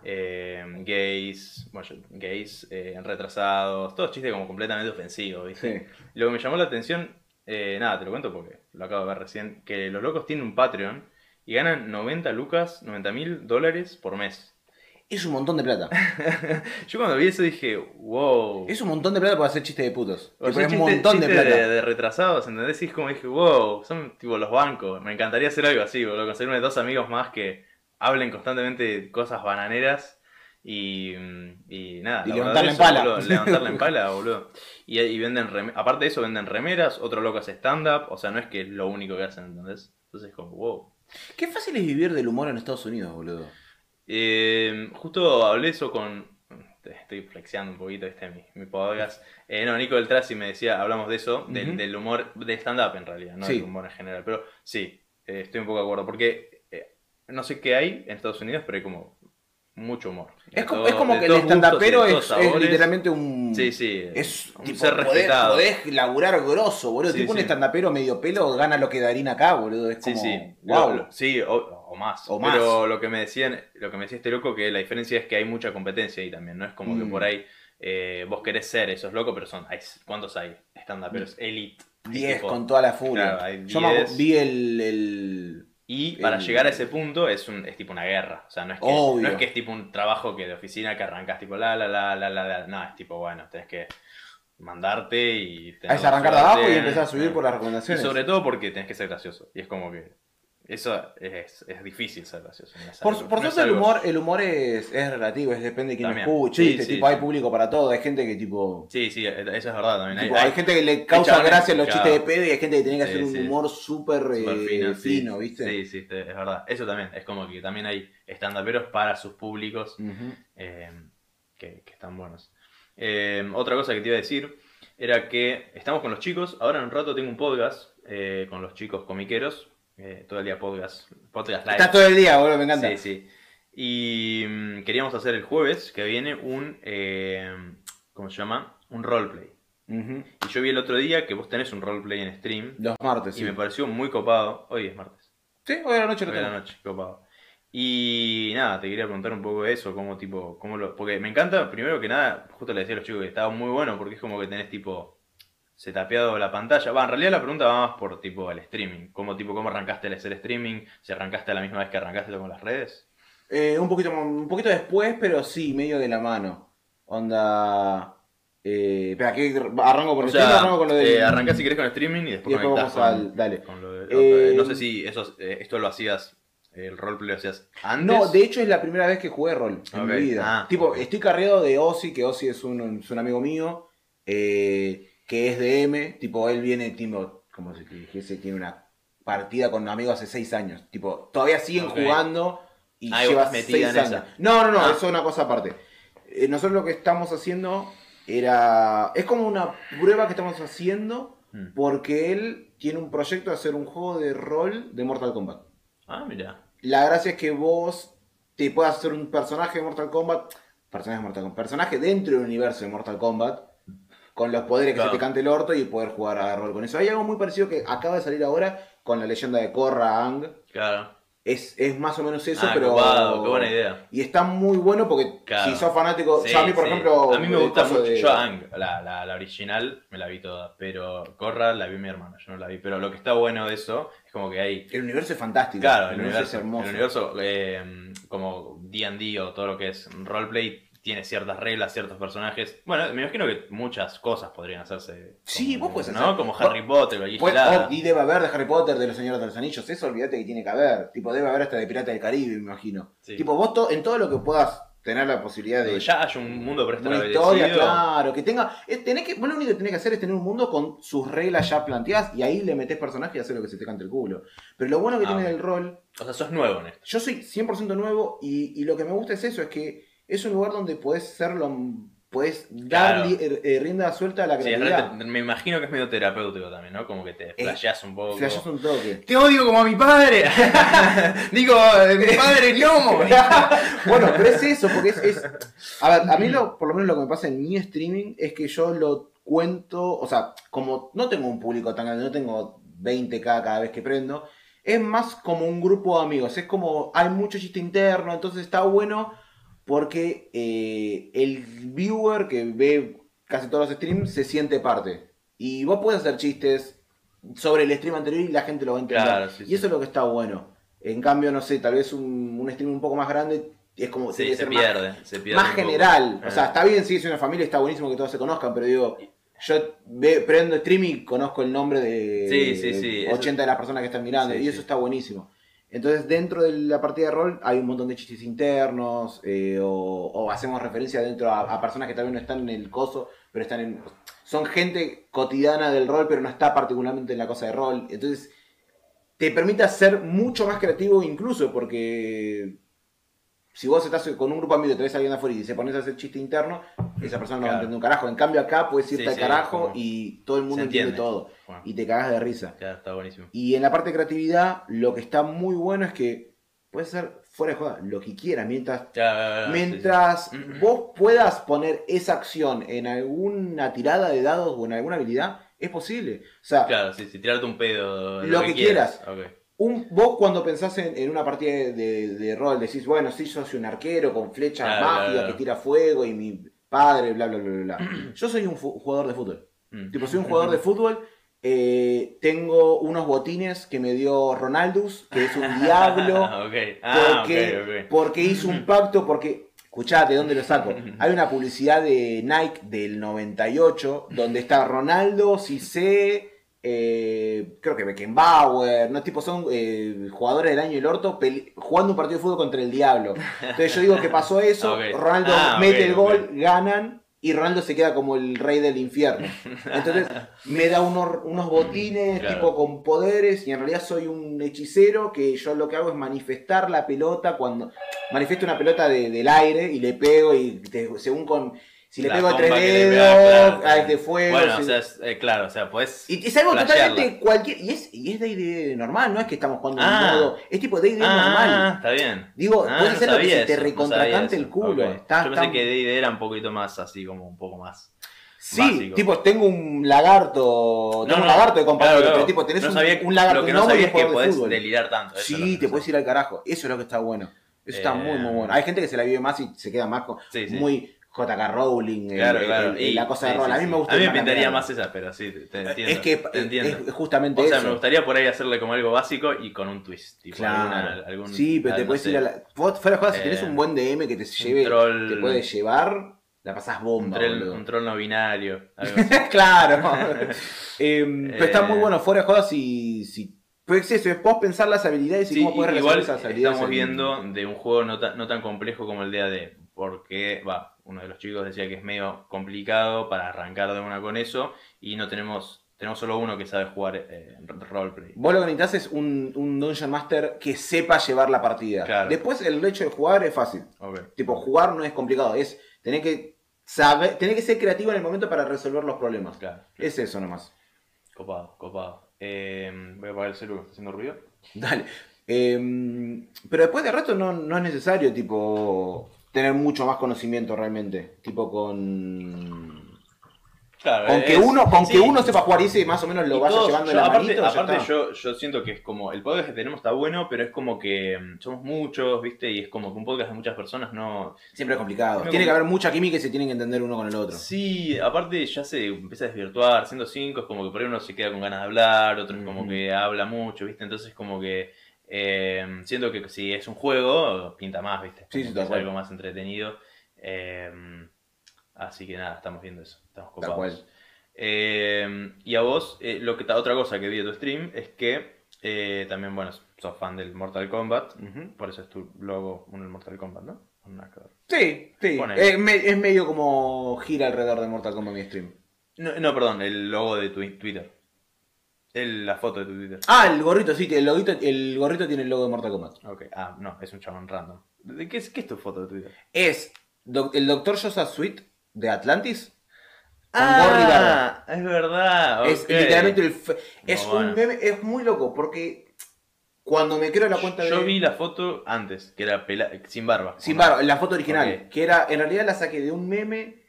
eh, gays, bueno, gays, eh, retrasados, todos chistes como completamente ofensivos, ¿viste? Sí. Lo que me llamó la atención, eh, nada, te lo cuento porque lo acabo de ver recién, que los locos tienen un Patreon y ganan 90 lucas, 90 mil dólares por mes. Es un montón de plata. [laughs] Yo cuando vi eso dije, wow. Es un montón de plata para hacer chistes de putos. O Tipo, sea, es un montón de plata. De, de retrasados, ¿entendés? Y es como dije, wow, son tipo los bancos. Me encantaría hacer algo así, boludo. Conseguirme dos amigos más que hablen constantemente de cosas bananeras y, y nada. Y verdad, en pala. boludo, levantarla en pala, boludo. Y, y venden, rem- aparte de eso, venden remeras. Otro loco hace stand-up. O sea, no es que es lo único que hacen, ¿entendés? Entonces, como, wow. Qué fácil es vivir del humor en Estados Unidos, boludo. Eh, justo hablé eso con. Estoy flexeando un poquito, este mi, mi podcast. Eh, no, Nico del Trasi me decía, hablamos de eso, del, humor, de stand-up en realidad, no Sí. del humor en general. Pero sí, eh, estoy un poco de acuerdo. Porque no sé qué hay en Estados Unidos, pero hay como mucho humor. Es como, todo- es como que el estandapero es, es literalmente un. Sí, sí. Es un tipo, ser podés, respetado. podés laburar grosso, boludo. Sí, tipo un sí. estandapero medio pelo gana lo que Darín acá, boludo. Es Sí, como. sí. Wow. Lo- sí, o, o más. O más. Pero lo que me decían, lo que me decía este loco, que la diferencia es que hay mucha competencia ahí también. No es como que Mm. por ahí eh, vos querés ser esos locos, pero son. Hay, ¿Cuántos hay? Stand pero es elite. Hay 10 tipo- con toda la furia. Claro, Yo me acu- 10. vi el. el- Y para el- llegar a ese punto es un es tipo una guerra. O sea, no es, que, Obvio. no es que es tipo un trabajo que de oficina que arrancas tipo la la la la la la. No, es tipo, bueno, tenés que mandarte y. Es arrancar de abajo y empezar a subir Ah. por las Y recomendaciones. sobre todo porque tenés que ser gracioso. Y es como que. Eso es, es difícil ser gracioso. Por, por suerte el humor, el humor es, es relativo, es depende de quién lo También. escuche, Sí, ¿viste? sí, tipo, hay público para todo, hay gente que tipo, Sí, sí, eso es verdad también. Hay, tipo, hay hay- gente que le causa gracia los chistes de pedo y hay gente que tiene que hacer un humor súper eh, fino, ¿viste? Sí, sí, es verdad. Eso también. Es como que también hay estandaperos para sus públicos eh, que, que están buenos. Eh, otra cosa que te iba a decir era que estamos con los chicos. Ahora en un rato tengo un podcast eh, con los chicos comiqueros. Eh, todo el día podcast. Podcast live. Estás todo el día, boludo, me encanta. Sí, sí. Y mm, queríamos hacer el jueves que viene un. eh, ¿Cómo se llama? Un roleplay. Ujú. Y yo vi el otro día que vos tenés un roleplay en stream. Los martes, Y sí. me pareció muy copado. Hoy es martes. Sí, hoy a la noche lo Hoy a la tengo. noche, copado. Y nada, te quería preguntar un poco de eso, cómo tipo, cómo lo. Porque me encanta, primero que nada, justo le decía a los chicos que estaba muy bueno porque es como que tenés tipo. Se tapeado la pantalla. Va, en realidad la pregunta va más por tipo el streaming. Cómo tipo, cómo arrancaste el hacer streaming, si arrancaste a la misma vez que arrancaste con las redes. Eh, un, poquito, un poquito después, pero sí, medio de la mano. Onda. Eh, espera, ¿qué arranco con O el sea, arranco con lo de. eh, arrancás si querés con streaming y y después después vamos con, al. Dale. con lo de- Eh, no sé si eso, eh, esto lo hacías, el roleplay lo hacías antes. No, de hecho es la primera vez que jugué rol en mi vida. Ah, tipo, estoy carreado de Ozzy, que Ozzy es un, es un amigo mío, eh, que es de M. Tipo, él viene, tipo, como si te dijese, tiene una partida con amigos hace seis años. Tipo, todavía siguen jugando y y vos lleva seis en años. esa. No, no, no, Ah. eso es una cosa aparte. Eh, nosotros lo que estamos haciendo era. Es como una prueba que estamos haciendo Mm. porque él tiene un proyecto de hacer un juego de rol de Mortal Kombat. Ah, mira. La gracia es que vos te puedas hacer un personaje de Mortal Kombat, personaje de Mortal Kombat, personaje dentro del universo de Mortal Kombat, con los poderes que Claro. se te cante el orto y poder jugar a rol con eso. Hay algo muy parecido que acaba de salir ahora con la leyenda de Korra Ang. Claro. Es, es más o menos eso, ah, pero. copado, qué buena idea. Y está muy bueno porque Claro. si sos fanático. Sí, a mí, por sí. ejemplo. A mí me gusta mucho. de- Yo Ang, la, la, la original, me la vi toda. Pero Corra la vi mi hermana, yo no la vi. Pero lo que está bueno de eso es como que hay. El universo es fantástico. Claro, el universo, es hermoso. el universo eh, como D&D o todo lo que es roleplay tiene ciertas reglas, ciertos personajes. Bueno, me imagino que muchas cosas podrían hacerse. Sí, como- vos ¿no? hacer- Como vos- Harry Potter o Pues, oh, y debe haber de Harry Potter, de los Señores de los Anillos, eso olvídate que tiene que haber. Tipo, debe haber hasta de Pirata del Caribe, me imagino. Sí. Tipo, vos to- en todo lo que puedas tener la posibilidad de, ya haya un mundo de una historia, claro, que tenga. es- tenés que, vos lo único que tenés que hacer es tener un mundo con sus reglas ya planteadas y ahí le metés personaje y haces lo que se te cante el culo. Pero lo bueno que Ah, tiene bueno. el rol, O sea, sos nuevo en esto. yo soy 100% nuevo y, y lo que me gusta es eso, es que es un lugar donde podés serlo. Podés dar Claro. li- eh, rienda suelta a la Sí, creatividad. re- me imagino que es medio terapéutico también, ¿no? Como que te flasheás un poco. Flashás un toque. Te odio como a mi padre. [laughs] Digo, mi padre gnomo. [laughs] bueno, pero es eso, porque es. es- a ver, a mí lo, por lo menos lo que me pasa en mi streaming es que yo lo cuento, o sea, como no tengo un público tan grande, no tengo 20k cada vez que prendo, es más como un grupo de amigos, es como hay mucho chiste interno, entonces está bueno porque eh, el viewer que ve casi todos los streams se siente parte. Y vos puedes hacer chistes sobre el stream anterior y la gente lo va a entender. Claro, sí, y sí. eso es lo que está bueno. En cambio, no sé, tal vez un, un stream un poco más grande es como Sí, se más- pierde. Se pierde más, poco. general. O Ah. sea, está bien si es una familia, está buenísimo que todos se conozcan, pero digo, yo ve- prendo stream y conozco el nombre de Sí, sí, sí, eso- 80 de las personas que están mirando, y eso está buenísimo. Entonces, dentro de la partida de rol hay un montón de chistes internos, eh, o, hacemos referencia dentro a, personas que vez no están en el coso, pero están en. Son gente cotidiana del rol, pero no está particularmente en la cosa de rol. Entonces, te permite ser mucho más creativo, incluso, porque si vos estás con un grupo de amigos y traes a alguien afuera y se pones a hacer chiste interno, esa persona no va a Claro. entender un carajo. En cambio, acá puedes irte Sí, al sí, carajo y todo el mundo entiende entiende. todo. Bueno, Y te cagas de risa. ya está buenísimo. Y en la parte de creatividad, lo que está muy bueno es que puedes hacer fuera de joda lo que quieras. Mientras, mientras sí. [clears throat] vos puedas poner esa acción en alguna tirada de dados o en alguna habilidad, es posible. O sea, Claro, sí, sí, tirarte un pedo. Lo que quieras. Ok. Un, vos cuando pensás en, en una partida de, de- de rol, decís, bueno, sí, yo soy un arquero con flechas Claro, mágicas claro, que tira fuego y mi padre, bla, bla, bla, bla. [clears throat] Yo soy un jugador de fútbol. Mm. Tipo, soy un jugador de fútbol. eh, tengo unos botines que me dio Ronaldus, que es un diablo. [laughs] ok. Ah, porque, ok, ok. porque hizo un pacto, porque, escuchate, ¿dónde lo saco? [laughs] Hay una publicidad de Nike del 98, donde está Ronaldo, Cissé, eh, creo que Beckenbauer, ¿no? Tipo, son eh, jugadores del año del orto pele- jugando un partido de fútbol contra el diablo. Entonces yo digo que pasó eso, [laughs] Ok. Ronaldo Ah, mete el gol, ganan. Y Ronaldo se queda como el rey del infierno. Entonces me da unos, unos botines Claro. tipo con poderes y en realidad soy un hechicero que yo lo que hago es manifestar la pelota cuando manifiesto una pelota de- del aire y le pego y te- según con si le La pego a tres dedos claro. es de fuego Bueno, si- o sea, es- eh, claro, o sea, pues. y es algo flashearla. totalmente cualquier y es y es de ID normal no es que estamos jugando Ah. en modo es tipo de ID Ah, normal está bien. digo Ah, puedes no hacer lo que se te no recontracante sabía el culo. Está- Yo pensé está- que D&D era un poquito más así, como un poco más. Sí, básico. tipo, tengo un lagarto. Tengo No, un no, lagarto de compañero. claro, pero tipo, tenés No un, lagarto Lo que no sabía es que de podés delirar tanto. Sí, te puedes ir al carajo. Eso es lo que está bueno. Eso está muy, muy Eh, bueno. Hay gente que se la vive más y se queda más con. Sí, sí. Muy JK Rowling. Claro, el- claro. el- Y- la cosa de sí, sí, a mí me gusta. A mí me pintaría más esa, pero sí, te, te entiendo. Es que te entiendo. es justamente o sea, eso. me gustaría por ahí hacerle como algo básico y con un twist. Tipo Claro. alguna- algún, sí, pero te puedes ir a la. vos, Fuera de joda, si Eh, tenés un buen DM que te lleve, troll- te puede llevar. la pasás Un bomba. troll, un troll no binario. algo [laughs] así. claro. [laughs] Em, pero está muy Eh. bueno, fuera de jodas, si. si pues es eso, es vos pensar las habilidades y Sí, cómo puedes igual resolver esas habilidades. estamos en- viendo de un juego no tan, no tan complejo como el de porque va, uno de los chicos decía que es medio complicado para arrancar de una con eso y no tenemos tenemos solo uno que sabe jugar eh, roleplay. Vos lo que necesitas es un, un Dungeon Master que sepa llevar la partida. Claro. Después el hecho de jugar es fácil. Tipo, jugar no es complicado, es tener que saber, tener que ser creativo en el momento para resolver los problemas. Claro. Es eso nomás. Copado, copado. Eh, voy a apagar el celular, está haciendo ruido. Dale. Em, pero después de rato no, no es necesario, tipo, tener mucho más conocimiento realmente. Tipo, con. Claro, Con que es- uno, con sí. que uno sepa jugar y ese más o menos lo vaya llevando yo- la aparte, manito, aparte yo, yo siento que es como, el podcast que tenemos está bueno, pero es como que mm, somos muchos, ¿viste? Y es como que un podcast de muchas personas no... Siempre es complicado. Tiene que haber mucha química y se tienen que entender uno con el otro. Sí, aparte ya se empieza a desvirtuar, siendo cinco es como que por ahí uno se queda con ganas de hablar, otro es como que habla mucho, ¿viste? Entonces como que eh, siento que si es un juego, pinta más, ¿viste? Sí, sí, tal es cual. algo más entretenido. Eh, así que nada, estamos viendo eso, estamos Tal copados. cual. Eh, y a vos, eh, lo que otra cosa que vi de tu stream es que eh, también, bueno, sos fan del Mortal Kombat, por eso es tu logo en el Mortal Kombat, ¿no? Sí, sí. Me- es medio como gira alrededor de Mortal Kombat mi stream. No, no, perdón, el logo de tu Twitter. El- la foto de tu Twitter. Ah, el gorrito, sí, el, loguito, el gorrito tiene el logo de Mortal Kombat. Ok, ah, no, es un chabón random. ¿De qué es, qué es tu foto de Twitter? Es doc- el Dr. Joseph Sweet de Atlantis. Con gorri barba. es verdad. Es literalmente el. Es No, bueno. un meme, es muy loco porque cuando me creo la cuenta Yo de. vi la foto antes, que era pela- sin barba. Sin barba, la foto original. Que era, en realidad la saqué de un meme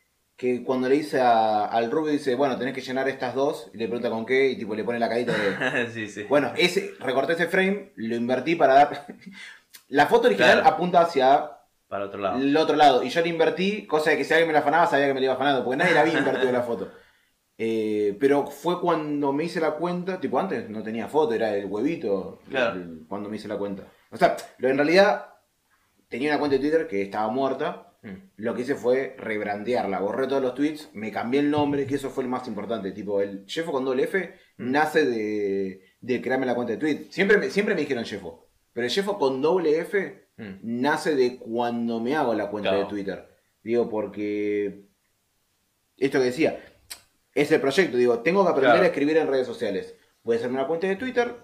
que cuando le dice a- al Rubio dice, bueno, tenés que llenar estas dos, y le pregunta con qué, y tipo le pone la carita de. [laughs] sí, sí. Bueno, ese, recorté ese frame, lo invertí para dar. [laughs] la foto original Claro. apunta hacia Para otro lado. el otro lado. Y yo la invertí, cosa de que si alguien me la afanaba, sabía que me la iba afanando, porque nadie la había invertido la foto. Eh, pero fue cuando me hice la cuenta, tipo antes no tenía foto, era el huevito Claro. el- cuando me hice la cuenta. O sea, lo, en realidad tenía una cuenta de Twitter que estaba muerta. Lo que hice fue rebrandearla, borré todos los tweets, me cambié el nombre, que eso fue el más importante. Tipo, el Jeffo con doble F Mm. nace de, de crearme la cuenta de tweet. Siempre me, siempre me dijeron Jeffo, pero el Jeffo con doble F Mm. nace de cuando me hago la cuenta Claro. de Twitter. Digo, porque esto que decía, es el proyecto. Digo, tengo que aprender Claro. a escribir en redes sociales. Voy a hacerme una cuenta de Twitter,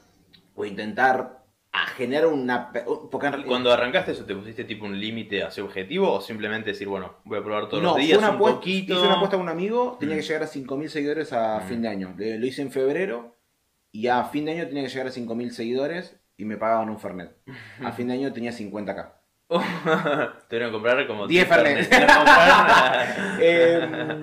voy a intentar a generar una... Porque en realidad... Cuando arrancaste eso, ¿te pusiste tipo un límite hacia objetivo o simplemente decir, bueno, voy a probar todos no, los días una un apuesta, poquito? hice una apuesta con un amigo, tenía Mm. que llegar a 5.000 seguidores a Mm. fin de año. Lo hice en febrero y a fin de año tenía que llegar a 5.000 seguidores y me pagaban un Fernet. A fin de año tenía 50k. Te dieron que comprar como 10 Fernet. Comprar- [laughs] Eh,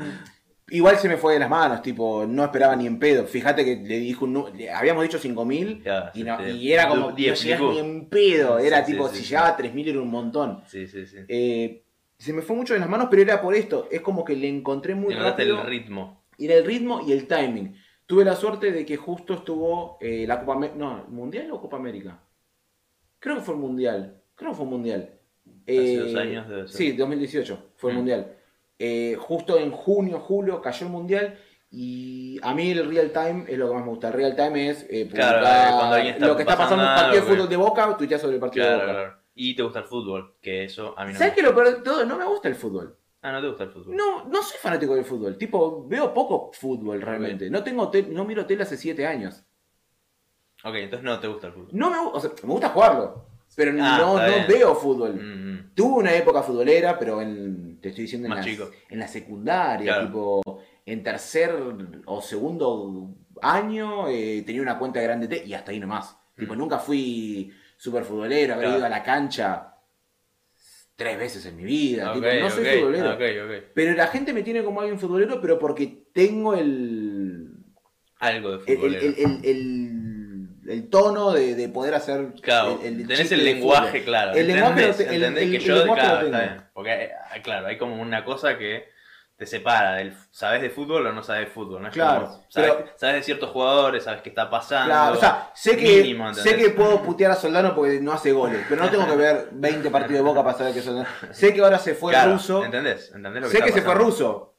igual se me fue de las manos, tipo, no esperaba ni en pedo. Fíjate que le dijo un le habíamos dicho 5000 Ya, y, no- era como, no llegás ni en pedo. Era Sí, tipo, sí, si llegaba a 3000 era un montón. Sí, sí, sí. Eh, se me fue mucho de las manos, pero era por esto. Es como que le encontré muy rápido. el ritmo. Era el ritmo y el timing. Tuve la suerte de que justo estuvo eh, la Copa América. No, ¿Mundial o Copa América? Creo que fue el Mundial. Creo que fue Mundial. Hace dos años debe ser. Sí, 2018 fue el Mm. Mundial. Eh, justo en junio, julio cayó el Mundial. Y a mí el real time es lo que más me gusta. El real time es eh, Claro, publicar eh, está lo que está pasando en un partido de fútbol de Boca, tuitear sobre el partido Claro, de Boca. claro. Y te gusta el fútbol, que eso a mí no ¿Sabes me qué lo peor de todo? No me gusta el fútbol. Ah, no te gusta el fútbol. No, no soy fanático del fútbol. Tipo, veo poco fútbol realmente. No tengo no miro tele hace 7 años. Ok, entonces no te gusta el fútbol. No me, o sea, me gusta jugarlo, pero Ah, no, no veo fútbol. Mm, mm. Tuve una época futbolera, pero en, te estoy diciendo en, la, en la secundaria, Claro. tipo en tercer o segundo año eh, tenía una cuenta de grande T y hasta ahí nomás. Tipo, Mm. nunca fui super futbolero, haber Claro. ido a la cancha tres veces en mi vida. Tipo, no soy futbolero. ok. Pero la gente me tiene como alguien futbolero, pero porque tengo el. Algo de el, el- el- el- el tono de, de poder hacer. Claro, el- el tenés el lenguaje claro. El lenguaje lo te- el- ¿Entendés el- que yo, claro, tengo. está bien. Porque, eh, claro, hay como una cosa que te separa del sabes de fútbol o no sabes de fútbol, ¿no? Es Claro, como, sabes, pero- sabes de ciertos jugadores, sabes qué está pasando. Claro, o sea, sé que, mínimo, sé que puedo putear a Soldano porque no hace goles, pero no tengo que ver 20 partidos de Boca para saber que Soldano. [laughs] Sé que ahora se fue Claro, ruso. ¿Entendés? ¿Entendés lo que Sé está que se fue ruso.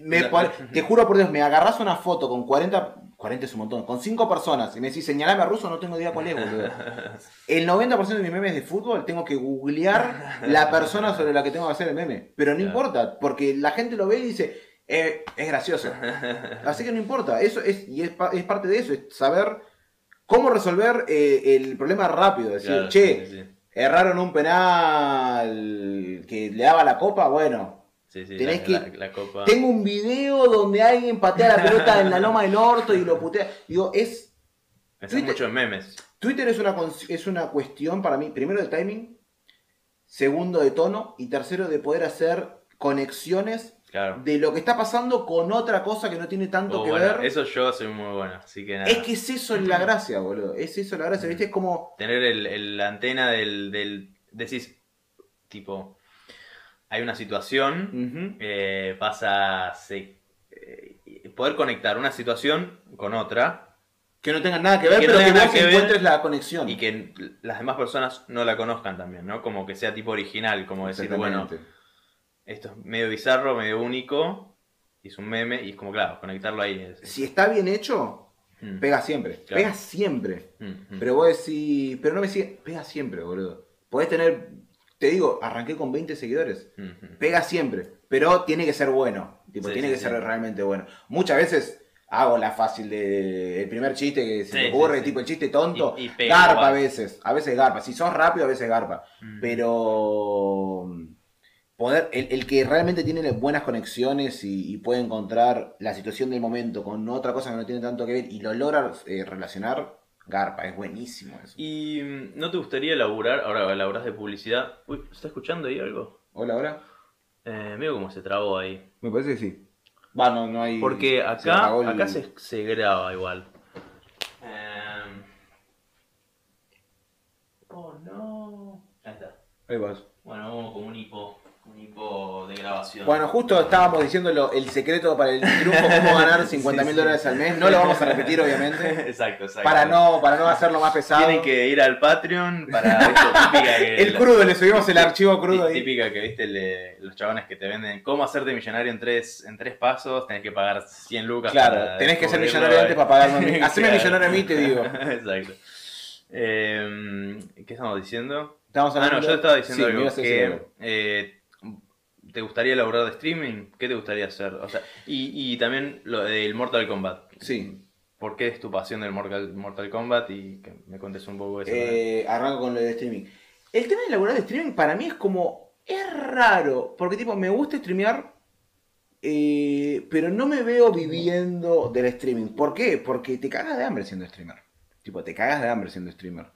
Me [laughs] te juro por Dios, me agarras una foto con 40, 40 es un montón, con 5 personas y me decís señalame a ruso, no tengo idea cuál es, boludo. [laughs] El 90% de mis memes de fútbol tengo que googlear la persona sobre la que tengo que hacer el meme. Pero no importa, porque la gente lo ve y dice, "Eh, es gracioso. Así que no importa, eso es, y es, es parte de eso, es saber cómo resolver eh, el problema rápido. Decir, Claro, che, sí, sí, erraron un penal que le daba la copa, bueno. Sí, sí, tenés la, que- la- la copa. Tengo un video donde alguien patea la pelota en la loma del orto y lo putea. Digo, es. Mucho en memes. Twitter es una, es una cuestión para mí, primero de timing, segundo de tono y tercero de poder hacer conexiones Claro. de lo que está pasando con otra cosa que no tiene tanto Oh, que bueno, ver. Eso yo soy muy bueno, así que nada. Es que es eso la gracia, boludo. Es eso la gracia, ¿viste? Es como. Tener el, el- la antena del, del. Decís, tipo. Hay una situación, eh, pasa. se- eh, poder conectar una situación con otra Que no tengan nada que ver, Que no pero que vos que encuentres la conexión. y que las demás personas no la conozcan también, ¿no? Como que sea tipo original, como decir, bueno, esto es medio bizarro, medio único, y es un meme, y es como, claro, conectarlo ahí es. Si está bien hecho, Mm, pega siempre. Claro. Pega siempre. mm, mm. Pero vos decís, pero no me sigue, pega siempre, boludo. Podés tener, te digo, arranqué con 20 seguidores. Pega siempre, pero tiene que ser bueno. Tipo, Sí, tiene sí, que sí. ser realmente bueno. Muchas veces hago la fácil de el primer chiste que se sí, ocurre, tipo el chiste tonto. Y- garpa a veces, a veces garpa. Si sos rápido, a veces garpa. Mm. Pero poder, el, el que realmente tiene buenas conexiones y, y puede encontrar la situación del momento con otra cosa que no tiene tanto que ver y lo logra eh, relacionar, garpa, es buenísimo eso. ¿Y mm, no te gustaría elaborar, ahora elaborás de publicidad? Uy, ¿se ¿está escuchando ahí algo? Hola, hola. Eh, veo cómo se trabó ahí. Me parece que sí. Va, no, no hay. Porque se acá, el- acá se, se graba igual. Em. Oh no. Ahí está. Ahí vas. Bueno, vamos con un hipo. De grabación. Bueno, justo estábamos diciendo el secreto para el triunfo, cómo ganar [laughs] 50 mil Sí, sí. dólares al mes. No lo vamos a repetir, obviamente. [laughs] exacto, exacto. Para no, para no hacerlo más pesado. Tienen que ir al Patreon para esto, que [laughs] El crudo, le subimos el archivo crudo ahí. Típica que viste le- los chabones que te venden cómo hacerte millonario en tres, en tres pasos, tenés que pagar 100 lucas. Claro, tenés que ser millonario antes para pagarme. Haceme Claro. millonario a mí, te digo. Exacto. Eh, ¿Qué estamos diciendo? Estamos Ah, no, hablando- yo estaba diciendo Sí, algo que eh, ¿Te gustaría elaborar de streaming? ¿Qué te gustaría hacer? O sea, y, y también lo del Mortal Kombat. Sí. ¿Por qué es tu pasión del Mortal, Mortal Kombat? Y que me cuentes un poco eso. Eh, arranco con lo de streaming. El tema de laburar de streaming para mí es como. Es raro. Porque, tipo, me gusta streamear. eh, pero no me veo viviendo del streaming. ¿Por qué? Porque te cagas de hambre siendo streamer. Tipo, te cagas de hambre siendo streamer.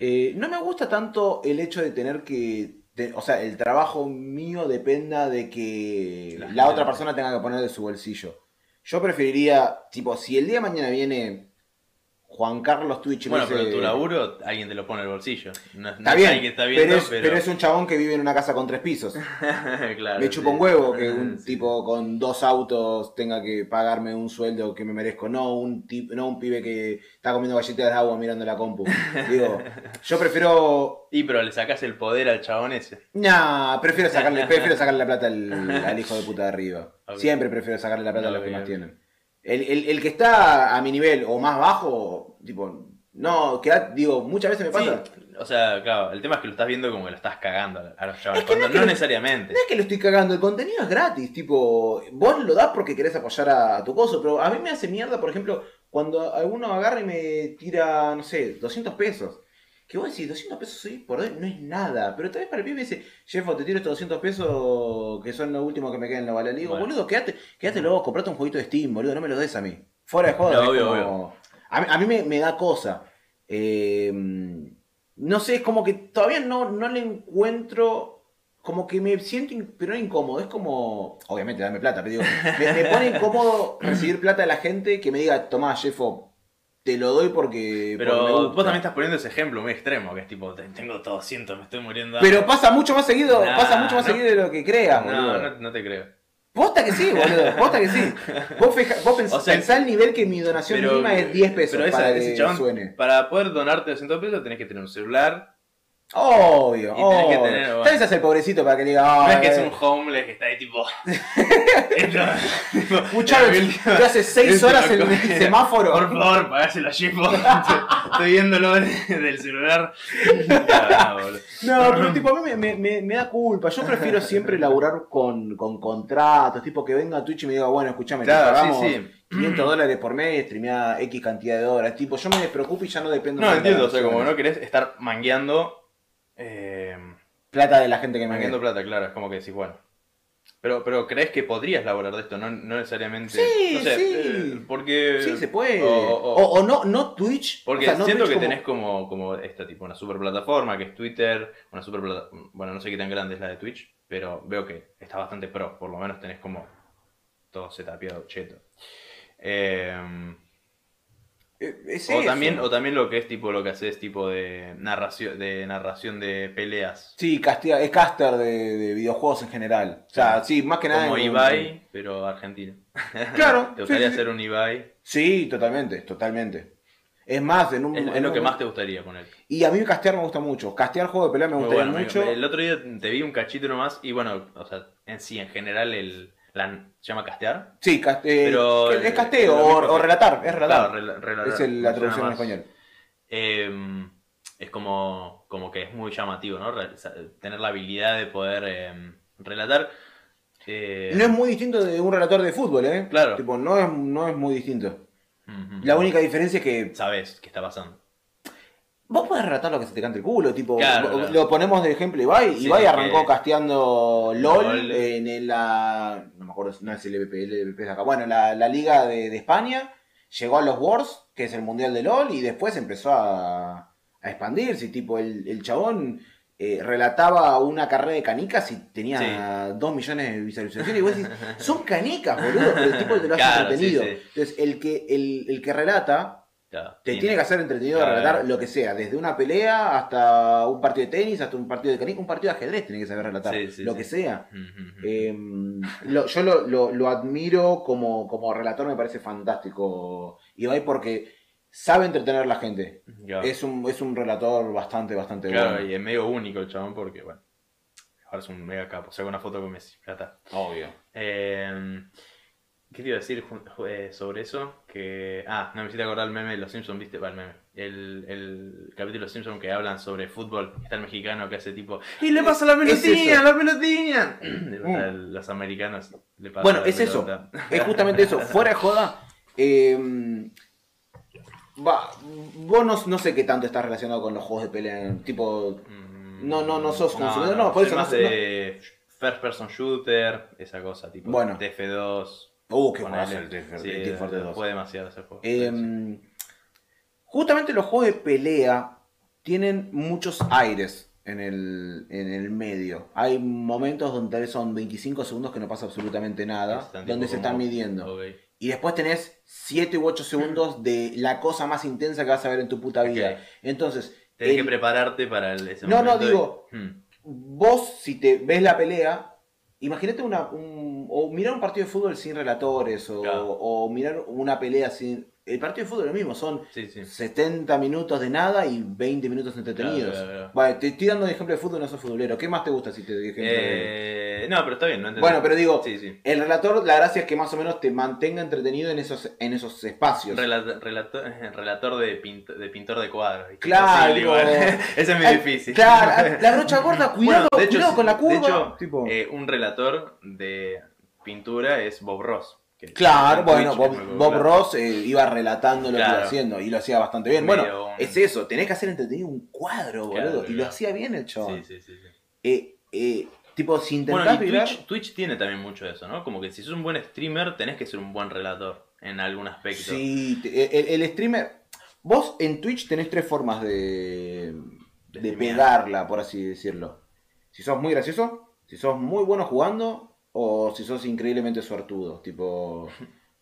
Eh, no me gusta tanto el hecho de tener que. De- o sea, el trabajo mío dependa de que La la, otra persona tenga que poner de su bolsillo. Yo preferiría, tipo, si el día de mañana viene Juan Carlos Twitch bueno, pero tu laburo alguien te lo pone en el bolsillo. No, Está es bien, que está viendo, pero, es, pero... pero es un chabón que vive en una casa con tres pisos. [laughs] claro, me chupa sí. un huevo que un Sí. tipo con dos autos tenga que pagarme un sueldo que me merezco, no un tip, no un pibe que está comiendo galletitas de agua mirando la compu. [laughs] Digo, yo prefiero. Y pero le sacás el poder al chabón ese. Nah, prefiero sacarle, prefiero sacarle la plata al, [laughs] al hijo de puta de arriba. Siempre prefiero sacarle la plata a los que más tienen. El, el- el que está a mi nivel o más bajo, tipo, no, queda, digo, muchas veces me pasa. Sí, o sea, claro, el tema es que lo estás viendo como que lo estás cagando a- los chavales. Es que no cuando es que no lo- necesariamente. No es que lo estoy cagando, el contenido es gratis, tipo, vos lo das porque querés apoyar a, a tu coso, pero a mí me hace mierda, por ejemplo, cuando alguno agarra y me tira, no sé, 200 pesos. Que vos decís, 200 pesos hoy por hoy no es nada, pero tal vez para el pibe me dice, Jeffo, te tiro estos 200 pesos que son lo último que me queda en la bala. Le digo, Bueno. boludo, quédate, quédate luego, comprate un jueguito de Steam, boludo, no me lo des a mí. Fuera de joda, No, es obvio, como- A mí, a mí me, me da cosa. Eh, no sé, es como que todavía no, no le encuentro. Como que me siento, pero no incómodo. Es como. Obviamente, dame plata, pero digo. Me, me pone incómodo recibir plata de la gente que me diga, tomá, Jeffo, te lo doy porque. Pero porque vos gusta". también estás poniendo ese ejemplo muy extremo, que es tipo, te- tengo todo 200, me estoy muriendo. Pero pasa mucho más seguido, Nah, pasa mucho más no. seguido de lo que creas, no, boludo. no, no te creo. Posta que sí, boludo. Posta que sí. [laughs] Vos, fija- vos pens- O sea, pensá el nivel que mi donación Pero- mínima es 10 pesos pero esa- para ese que chabón, suene. Para poder donarte 200 pesos tenés que tener un celular. Obvio, Y tenés que obvio. tener, bueno. Tal vez hace el pobrecito para que le diga. No es "Ay, que es un homeless que está ahí tipo. [laughs] El- que hace 6 Esto horas en el semáforo. Por favor, pagáselo a Jimbo. [laughs] Estoy viéndolo del celular. Ah. No, pero tipo, a mí me, me- me- me da culpa. Yo prefiero siempre laburar con, con contratos, tipo que venga a Twitch y me diga, bueno, escúchame, Claro, sí, sí. 500 dólares por mes, streameada X cantidad de dólares. Tipo, yo me despreocupo y ya no dependo No, entiendo, o sea, como no querés estar mangueando. Eh, Plata de la gente que me mangueando plata, claro, es como que decís, bueno. Pero, pero crees que podrías laburar de esto, no, no necesariamente. Sí, no sé, sí. eh, porque. Sí, se puede. O, O, o- o no, no Twitch. Porque o sea, no siento Twitch que como- tenés como, como esta tipo, una super plataforma que es Twitter, una super plata- bueno, no sé qué tan grande es la de Twitch, pero veo que está bastante pro, por lo menos tenés como todo setapeado cheto. Eh, es o eso. también, o también lo que es tipo lo que haces tipo de narración, de narración de peleas. Sí, es caster de, de videojuegos en general. O sea, sí, más que nada. Como Ibai, pero argentino. Claro. [laughs] ¿Te gustaría sí, sí. hacer un Ibai? Sí, totalmente, totalmente. Es más, en un. Es, es lo un- que más te gustaría poner. Y a mí castear me gusta mucho. Castear juego de pelea me gustaría bueno, mucho. me- el otro día te vi un cachito nomás y bueno, o sea, en sí, en general, el, la, ¿se llama castear? Sí, cast- eh, Pero, es casteo o, relatar, es relatar. Claro, es el- la traducción en español. Eh, es como, como que es muy llamativo, ¿no? Re- Tener la habilidad de poder eh, relatar. eh, No es muy distinto de un relator de fútbol, ¿eh? Claro. Tipo, no es, no es muy distinto. La única diferencia es que Sabes qué está pasando. Vos podés relatar lo que se te cante el culo. Tipo, Claro, lo- claro. lo ponemos de ejemplo Ibai. Sí, Ibai que- arrancó casteando LOL, LOL. en la. No me acuerdo, no es el LVP, el LVP es acá. Bueno, la, la Liga de, de España. Llegó a los Wars, que es el mundial de LOL, y después empezó a, a expandirse. Tipo, el, el chabón eh, relataba una carrera de canicas y tenía dos millones de visualizaciones. Y vos decís, son canicas, boludo, pero el tipo te lo hace Claro, entretenido. sí, sí. Entonces, el que, el, el que relata Claro, te tiene- tiene que hacer entretenido Claro. relatar lo que sea, desde una pelea hasta un partido de tenis, hasta un partido de canica, un partido de ajedrez tiene que saber relatar, Sí, sí, lo sí. que sea. Eh, lo- yo lo, lo- lo admiro como, como relator, me parece fantástico. Ibai porque sabe entretener a la gente. Claro. Es un, es un relator bastante, bastante Claro, bueno. y es medio único el chabón porque, bueno, ahora es un mega capo. Saca una foto con Messi, ya está. Obvio. Eh, ¿Qué te iba a decir eh, sobre eso? Que. Ah, no me hiciste acordar el meme de los Simpsons, ¿viste? Va, el meme. El, el capítulo de los Simpsons que hablan sobre fútbol. Está el mexicano que hace tipo. ¡Y le pasa la Es eso. ¡La! Está [clears throat] el- Los americanos le pasan Bueno, la es eso. Es justamente eso. Fuera de joda. eh, va, vos no, no sé qué tanto estás relacionado con los juegos de pelea. Tipo, Mm, No, no, no sos consumidor, no, por soy eso más no- de first person shooter, esa cosa, tipo Bueno. TF2. Uh, qué juegazo el Team Sí, Team Fortress 2. Fue demasiado ese juego. Eh, justamente los juegos de pelea tienen muchos aires en el, en el medio. Hay momentos donde tal vez son 25 segundos que no pasa absolutamente nada, donde se están midiendo. Ok. Y después tenés 7 u 8 segundos de la cosa más intensa que vas a ver en tu puta vida. Ok. Entonces, Tenés el- que prepararte para el, ese No, no, digo- Hmm. vos, si te ves la pelea, imagínate una, un, o mirar un partido de fútbol sin relatores, o, Claro. o mirar una pelea sin... El partido de fútbol es lo mismo, son Sí, sí. 70 minutos de nada y 20 minutos entretenidos. Claro, claro, claro. Vale, te estoy dando un ejemplo de fútbol, no sos futbolero. ¿Qué más te gusta si te doy ejemplo de- Eh, no, pero está bien, no entendí. Bueno, pero digo, Sí, el relator, la gracia es que más o menos te mantenga entretenido en esos, en esos espacios. Relata- relator, relator de, pint- de pintor de cuadros. Claro, digo- [laughs] Ese es muy Ay, difícil. Claro, [laughs] la brocha gorda, cuidado, Bueno, de hecho, cuidado con la de curva. hecho, tipo. Eh, un relator de pintura es Bob Ross. Que Claro, en bueno, Twitch Bob. Ross eh, iba relatando lo que iba haciendo y lo hacía bastante bien. Medio Bueno, un- es eso, tenés que hacer entretenido un cuadro, Claro, boludo. Y lo hacía bien el chabón. Sí, sí, sí. sí. Eh, eh, tipo, si Bueno, intentás y vibrar- Twitch, Twitch tiene también mucho de eso, ¿no? Como que si sos un buen streamer, tenés que ser un buen relator en algún aspecto. Sí, el, el streamer. Vos en Twitch tenés tres formas de, De pegarla, por así decirlo. Si sos muy gracioso, si sos muy bueno jugando, o si sos increíblemente suertudo. Tipo,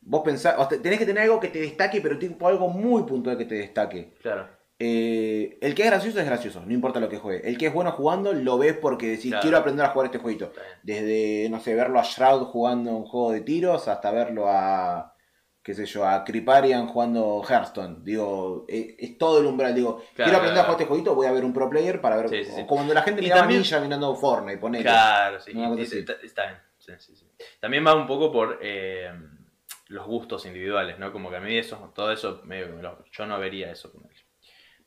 vos pensás, o te- tenés que tener algo que te destaque, pero tipo algo muy puntual que te destaque. Claro. Eh, el que es gracioso es gracioso, no importa lo que juegue. El que es bueno jugando, lo ves porque decís, Claro. quiero aprender a jugar este jueguito. Desde, no sé, verlo a Shroud jugando un juego de tiros hasta verlo a, qué sé yo, a Kriparian jugando Hearthstone. Digo, es, es todo el umbral. Digo, quiero aprender a jugar este jueguito, voy a ver un pro player para ver. Sí, sí, sí. o Como cuando la gente miraba también- Ninja mirando Fortnite, ponele. Claro, sí. Y- está bien. Sí, sí, sí. También va un poco por eh, los gustos individuales, ¿no? Como que a mí eso, todo eso, medio yo no vería eso con él.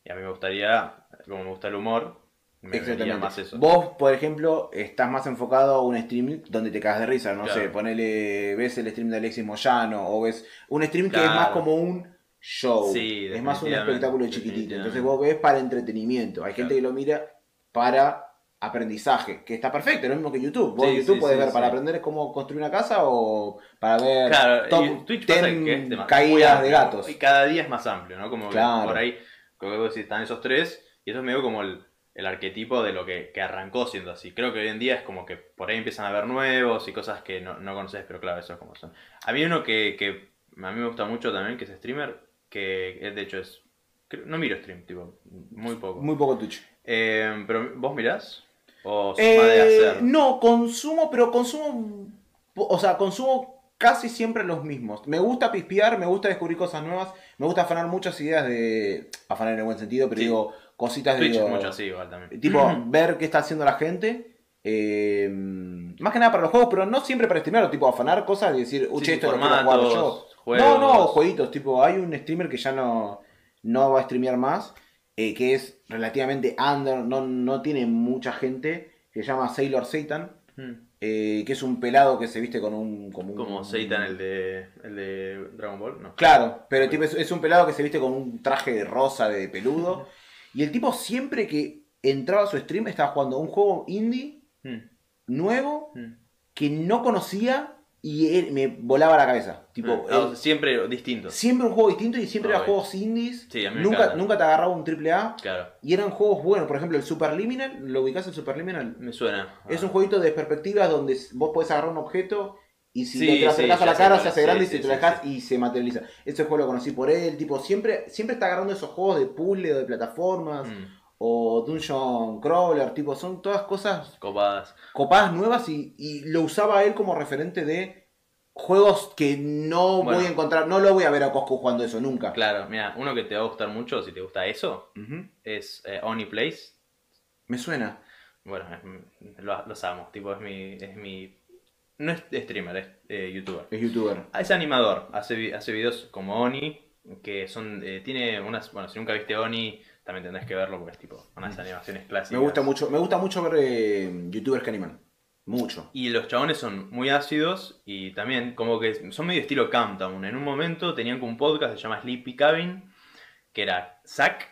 Y a mí me gustaría, como me gusta el humor, me Exactamente. más eso. Vos, por ejemplo, estás más enfocado a un stream donde te cagas de risa, no Claro. sé, ponele, ves el stream de Alexis Moyano o ves un stream que es más como un show, Sí, es más un espectáculo chiquitito, entonces vos ves para entretenimiento, hay gente Claro. que lo mira para aprendizaje, que está perfecto, es lo mismo que YouTube, vos Sí, YouTube sí, sí, ver para aprender cómo construir una casa o para ver Claro, top Twitch pasa 10 que es caídas de gatos. Y cada día es más amplio, ¿no? Como que Claro. por ahí, como que decís, están esos tres, y eso es medio como el, el arquetipo de lo que, que arrancó siendo así. Creo que hoy en día es como que por ahí empiezan a ver nuevos y cosas que no, no conoces, pero claro, eso es como son. A mí uno que, que a mí me gusta mucho también, que es streamer, que es, de hecho es... creo- No miro stream, tipo, muy poco. Muy poco Twitch. Eh, pero ¿vos mirás? ¿O de Eh, hacer? no, consumo, pero consumo. O sea, consumo casi siempre los mismos. Me gusta pispear, me gusta descubrir cosas nuevas, me gusta afanar muchas ideas de. afanar en el buen sentido, pero Sí. digo, cositas de. Twitch es digo, mucho así igual también. Tipo, ver qué está haciendo la gente. eh, más que nada para los juegos, pero no siempre para streamear, tipo afanar cosas y decir, uche, Sí, esto lo quiero jugar yo. formatos, juegos. No, no, jueguitos, tipo, hay un streamer que ya no, no va a streamear más, eh, que es relativamente under, no, no tiene mucha gente, que se llama Sailor Satan, Hmm. eh, que es un pelado que se viste con un... Como, un- Como Satan, el de, el de Dragon Ball, no. Claro, pero tipo, es, es un pelado que se viste con un traje de rosa de peludo, [laughs] y el tipo siempre que entraba a su stream estaba jugando un juego indie Hmm, nuevo hmm. que no conocía y él- me volaba la cabeza. Tipo, Ah, él- siempre distintos. siempre un juego distinto y siempre eran juegos indies. Sí, a mí me nunca, encanta. nunca te agarraba un triple A Claro, y eran juegos buenos. Por ejemplo, el Superliminal, ¿lo ubicás el Superliminal? me suena. Es Ah. un jueguito de perspectivas donde vos podés agarrar un objeto y si Sí, te lo sí, acercás a la cara se hace grande y si te lo dejás y se materializa. Ese juego lo conocí por él, tipo, siempre, siempre está agarrando esos juegos de puzzle o de plataformas Hmm, o Dungeon Crawler, tipo, son todas cosas Copadas. copadas nuevas y, y lo usaba él como referente de juegos que no Bueno. voy a encontrar, no lo voy a ver a Cosco jugando eso nunca. Claro, mira, uno que te va a gustar mucho si te gusta eso es eh, Oni Place. Me suena. Bueno, es- lo- los amo. Tipo, es mi. Es mi no es streamer, es eh, youtuber. Es youtuber. Ah, Es animador, hace, hace videos como Oni, que son, eh, tiene unas, bueno, si nunca viste Oni, también tendrás que verlo porque es tipo unas animaciones clásicas. Me gusta mucho, me gusta mucho ver eh, youtubers que animan. Mucho. Y los chabones son muy ácidos y también como que son medio estilo Countdown. En un momento tenían un podcast que se llama Sleepy Cabin, que era Zack,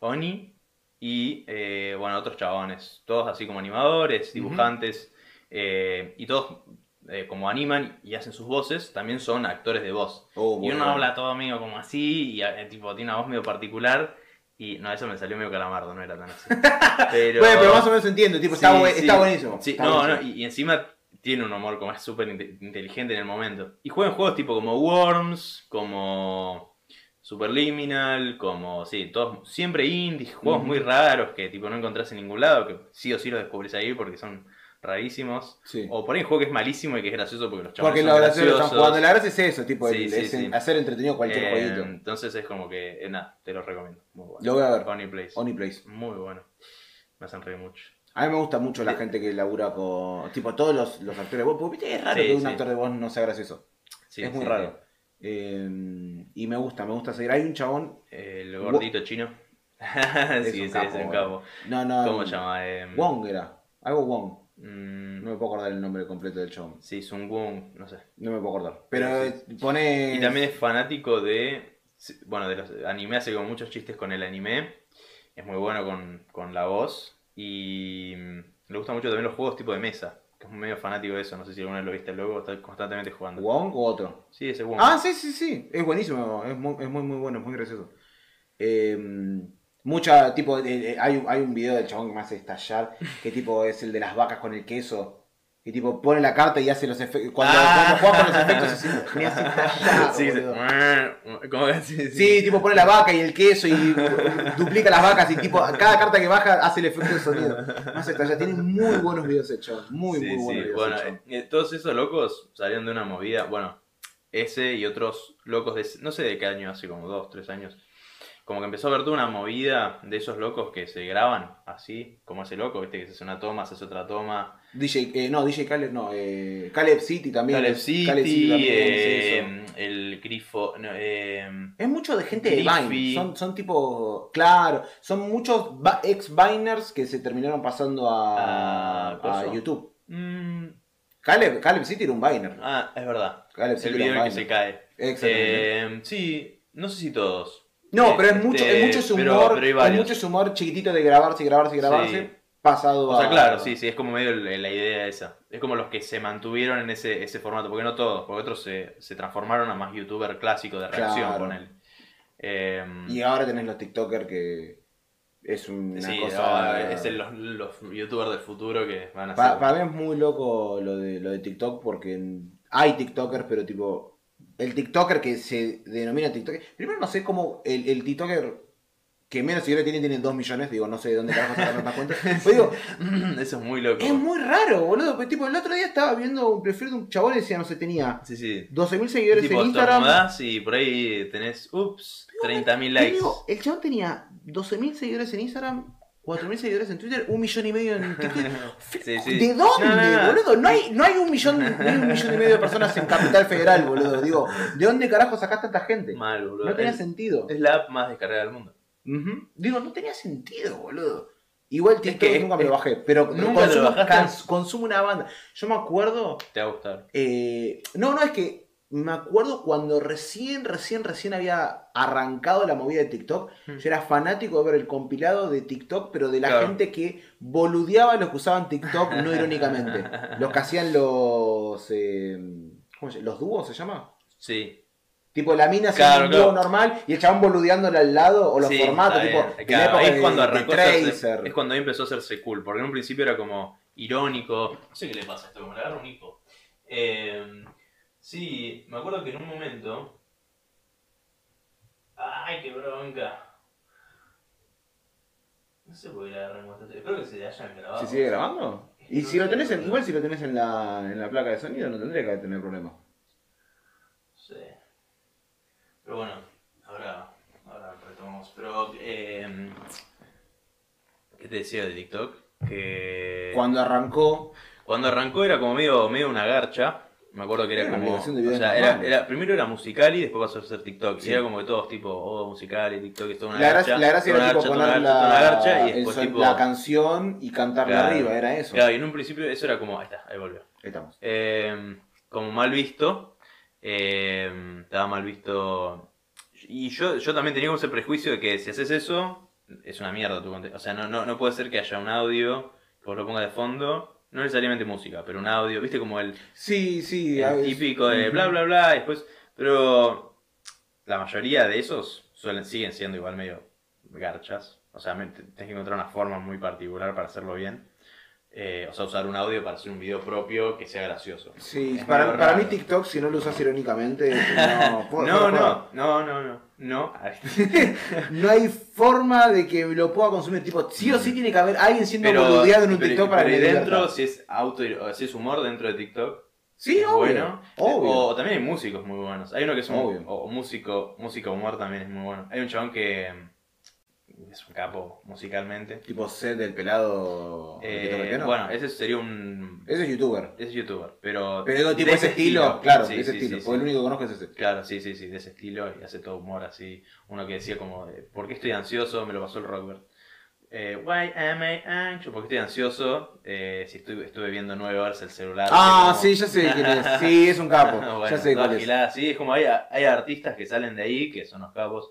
Oni y, eh, bueno, otros chabones. Todos así como animadores, dibujantes, eh, y todos eh, como animan y hacen sus voces, también son actores de voz. Oh, Y uno habla todo medio como así, y tipo tiene una voz medio particular. Y no, eso me salió medio calamardo, no era tan así. [laughs] Pero, Bueno, pero más o menos entiendo, tipo, está, Sí, buen- sí. está buenísimo. Sí, Está no, buenísimo. no, y, y encima tiene un humor como es súper inte- inteligente en el momento. Y juegan juegos tipo como Worms, como Superliminal, como, sí, todos siempre indies, juegos muy raros que tipo no encontrás en ningún lado, que sí o sí los descubrís ahí porque son rarísimos. Sí. O por ahí un juego que es malísimo y que es gracioso porque los chavales Porque son lo gracioso lo están graciosos. jugando. La gracia es eso, tipo, Sí, el- sí, es hacer entretenido cualquier Eh, jueguito. Entonces es como que, eh, nada, te lo recomiendo. Muy bueno. Lo voy a ver. Funny Place. Oni Place. Muy bueno. Me hacen reír mucho. A mí me gusta mucho la gente que labura con. Tipo, todos los, los actores de voz. Porque viste, es raro que un actor de voz no sea gracioso. Es muy raro. Eh, y me gusta, me gusta seguir. Hay un chabón. El gordito chino. [laughs] sí, sí, es un capo. No, no. ¿Cómo se llama? Eh, Wong era. Algo Wong. Mm, No me puedo acordar el nombre completo del chabón. sí, Sun Wung, no sé. No me puedo acordar. Pero Sí. pone. Y también es fanático de. Bueno, de los anime, hace como muchos chistes con el anime. Es muy bueno con, con la voz. Y mm, le gustan mucho también los juegos tipo de mesa. Que es medio fanático de eso. No sé si alguna vez lo viste luego. Está constantemente jugando. ¿Wong o otro? Sí, ese Wung. Ah, sí, sí, sí. Es buenísimo. Es muy, es muy, muy bueno, es muy gracioso. Eh, mucha, tipo, eh, eh, hay, un- hay un video del chabón que me hace estallar. Que tipo es el de las vacas con el queso. Y tipo pone la carta y hace los efectos. Cuando, Ah. cuando juega con los efectos así, me hace estallar, Sí, boludo. ¿Cómo que sí, Sí, tipo pone la vaca y el queso y duplica las vacas y tipo cada carta que baja hace el efecto de sonido. Me hace estallar. Tiene muy buenos videos hechos. Muy, Sí, muy buenos videos bueno, hechos. eh, todos esos locos salieron de una movida, bueno, ese y otros locos de, no sé de qué año, hace como dos, tres años, como que empezó a haber toda una movida de esos locos que se graban así, como ese loco, viste, que se hace una toma, se hace otra toma, DJ, eh, no, DJ Caleb, no, eh, Caleb City también. Caleb City, Caleb City también eh, el Grifo, no, eh, Es mucho de gente de. Vine. Son, son tipo. Claro, son muchos va- ex-Viners que se terminaron pasando a, Ah. YouTube. mm, Caleb, Caleb City era un Viner. ah, es verdad, Caleb el City video en era que un se Viner. cae. Exactamente. Eh, sí, no sé si todos. No, pero es mucho, este, es mucho ese pero- humor. pero hay es mucho ese humor chiquitito de grabarse y grabarse y grabarse. Sí. Pasado O sea, a. claro, sí, sí, es como medio la idea esa. Es como los que se mantuvieron en ese, ese formato, porque no todos, porque otros se, se transformaron a más youtuber clásico de reacción Claro. con él. Eh, Y ahora tenés los TikTokers que. Es una sí, cosa. no, es el- los, los youtubers del futuro que van a ser. para mí es muy loco lo de, lo de TikTok porque hay TikTokers, pero tipo. El TikToker que se denomina TikToker. Primero no sé cómo el, el TikToker que menos seguidores tiene tiene 2 millones. Digo, no sé de dónde carajo sacar tantas cuentas. [laughs] Pero digo, [laughs] Eso es muy loco. es muy raro, boludo. Pero, tipo, el otro día estaba viendo un perfil de un chabón y decía, no sé, tenía Sí, sí. 12.000 seguidores tipo, en Instagram. y por ahí tenés, ups, 30.000 Te likes. digo, el chabón tenía 12.000 seguidores en Instagram. 4.000 seguidores en Twitter, un millón y medio en [laughs] TikTok. Sí, sí. ¿De dónde, No, no, no. boludo? No hay, no hay un millón, un millón y medio de personas en Capital Federal, boludo. Digo, ¿de dónde carajo sacás tanta gente? Mal, boludo. No tenía es, sentido. es la app más descargada del mundo. Digo, no tenía sentido, boludo. Igual TikTok que- nunca me lo es- bajé, pero ¿Nunca lo consumo, cans- consumo una banda. Yo me acuerdo. Te va a gustar. eh, no, no, es que me acuerdo cuando recién, recién, recién había arrancado la movida de TikTok. Hmm. Yo era fanático de ver el compilado de TikTok, pero de la Claro. gente que boludeaba a los que usaban TikTok no irónicamente. [laughs] Los que hacían los. eh, ¿Cómo se llama? ¿Los dúos se llama? Sí. Tipo, la mina haciendo Claro, un dúo claro. normal y el chabón boludeándole al lado, o los Sí, formatos, tipo. es de- cuando arrancó Tracer. es cuando ahí empezó a hacerse cool, porque en un principio era como irónico. No sé qué le pasa a esto, como le agarra un hipo. Eh, sí, me acuerdo que en un momento. ¡Ay, qué bronca! No sé por qué agarran bastante. Espero que se hayan grabado. ¿Se sigue grabando? Y si lo tenés en, igual si lo tenés en la, en la placa de sonido no tendría que tener problema. Sí. Pero bueno, ahora, ahora retomamos. Pero, eh, ¿qué te decía de TikTok? Que Cuando arrancó, cuando arrancó era como medio, medio una garcha. Me acuerdo que era Era como. o sea, era, era- primero era musical y después pasó a ser TikTok. Sí. Y era como que todos tipo, oh, musical y TikTok es toda una la garcha. gracia, la gracia era tipo poner la, garcha, y después son- tipo. la canción y cantarla Claro. arriba, era eso. Claro, y en un principio eso era como. Ahí está, ahí volvió. Ahí estamos. Eh, como mal visto. eh, estaba mal visto. Y yo, yo también tenía como ese prejuicio de que si haces eso, es una mierda tu contenido. O sea, no, no, no puede ser que haya un audio, que vos lo pongas de fondo. No necesariamente música, pero un audio, viste como el, Sí, sí. el a veces- típico de bla bla bla. Después. Pero la mayoría de esos suelen, siguen siendo igual medio garchas. O sea, tenés que encontrar una forma muy particular para hacerlo bien. Eh, o sea, usar un audio para hacer un video propio que sea gracioso. Sí, Es para, para mí TikTok, si no lo usas irónicamente, [laughs] no, puedo- No, puedo. no, no, no, no, no. [laughs] No hay forma de que lo pueda consumir. Tipo, sí o sí tiene que haber alguien siendo boludeado en un pero- TikTok para pero que y dentro, si es auto, o si es humor dentro de TikTok, Sí, obvio. bueno. obvio. O también hay músicos muy buenos. Hay uno que es un Obvio. o músico, músico humor también es muy bueno. Hay un chabón que es un capo musicalmente. Tipo set del pelado. Eh, bueno, ese sería un Ese es youtuber. es youtuber, pero Pero digo, tipo de ese estilo, claro, Sí, de ese sí, estilo. sí, porque el único que conozco es ese. Claro, sí, sí, sí, de ese estilo y hace todo humor así. Uno que decía como, de, ¿por qué estoy ansioso? Me lo pasó el Rockbert. Eh, Why am I anxious? ¿Por qué estoy ansioso? Eh, si estuve, estuve viendo nueve horas el celular. Ah, como- sí, ya sé quién es. Sí, es un capo. [laughs] Bueno, ya sé cuál es. gilada, Sí, es como hay, hay artistas que salen de ahí, que son los capos.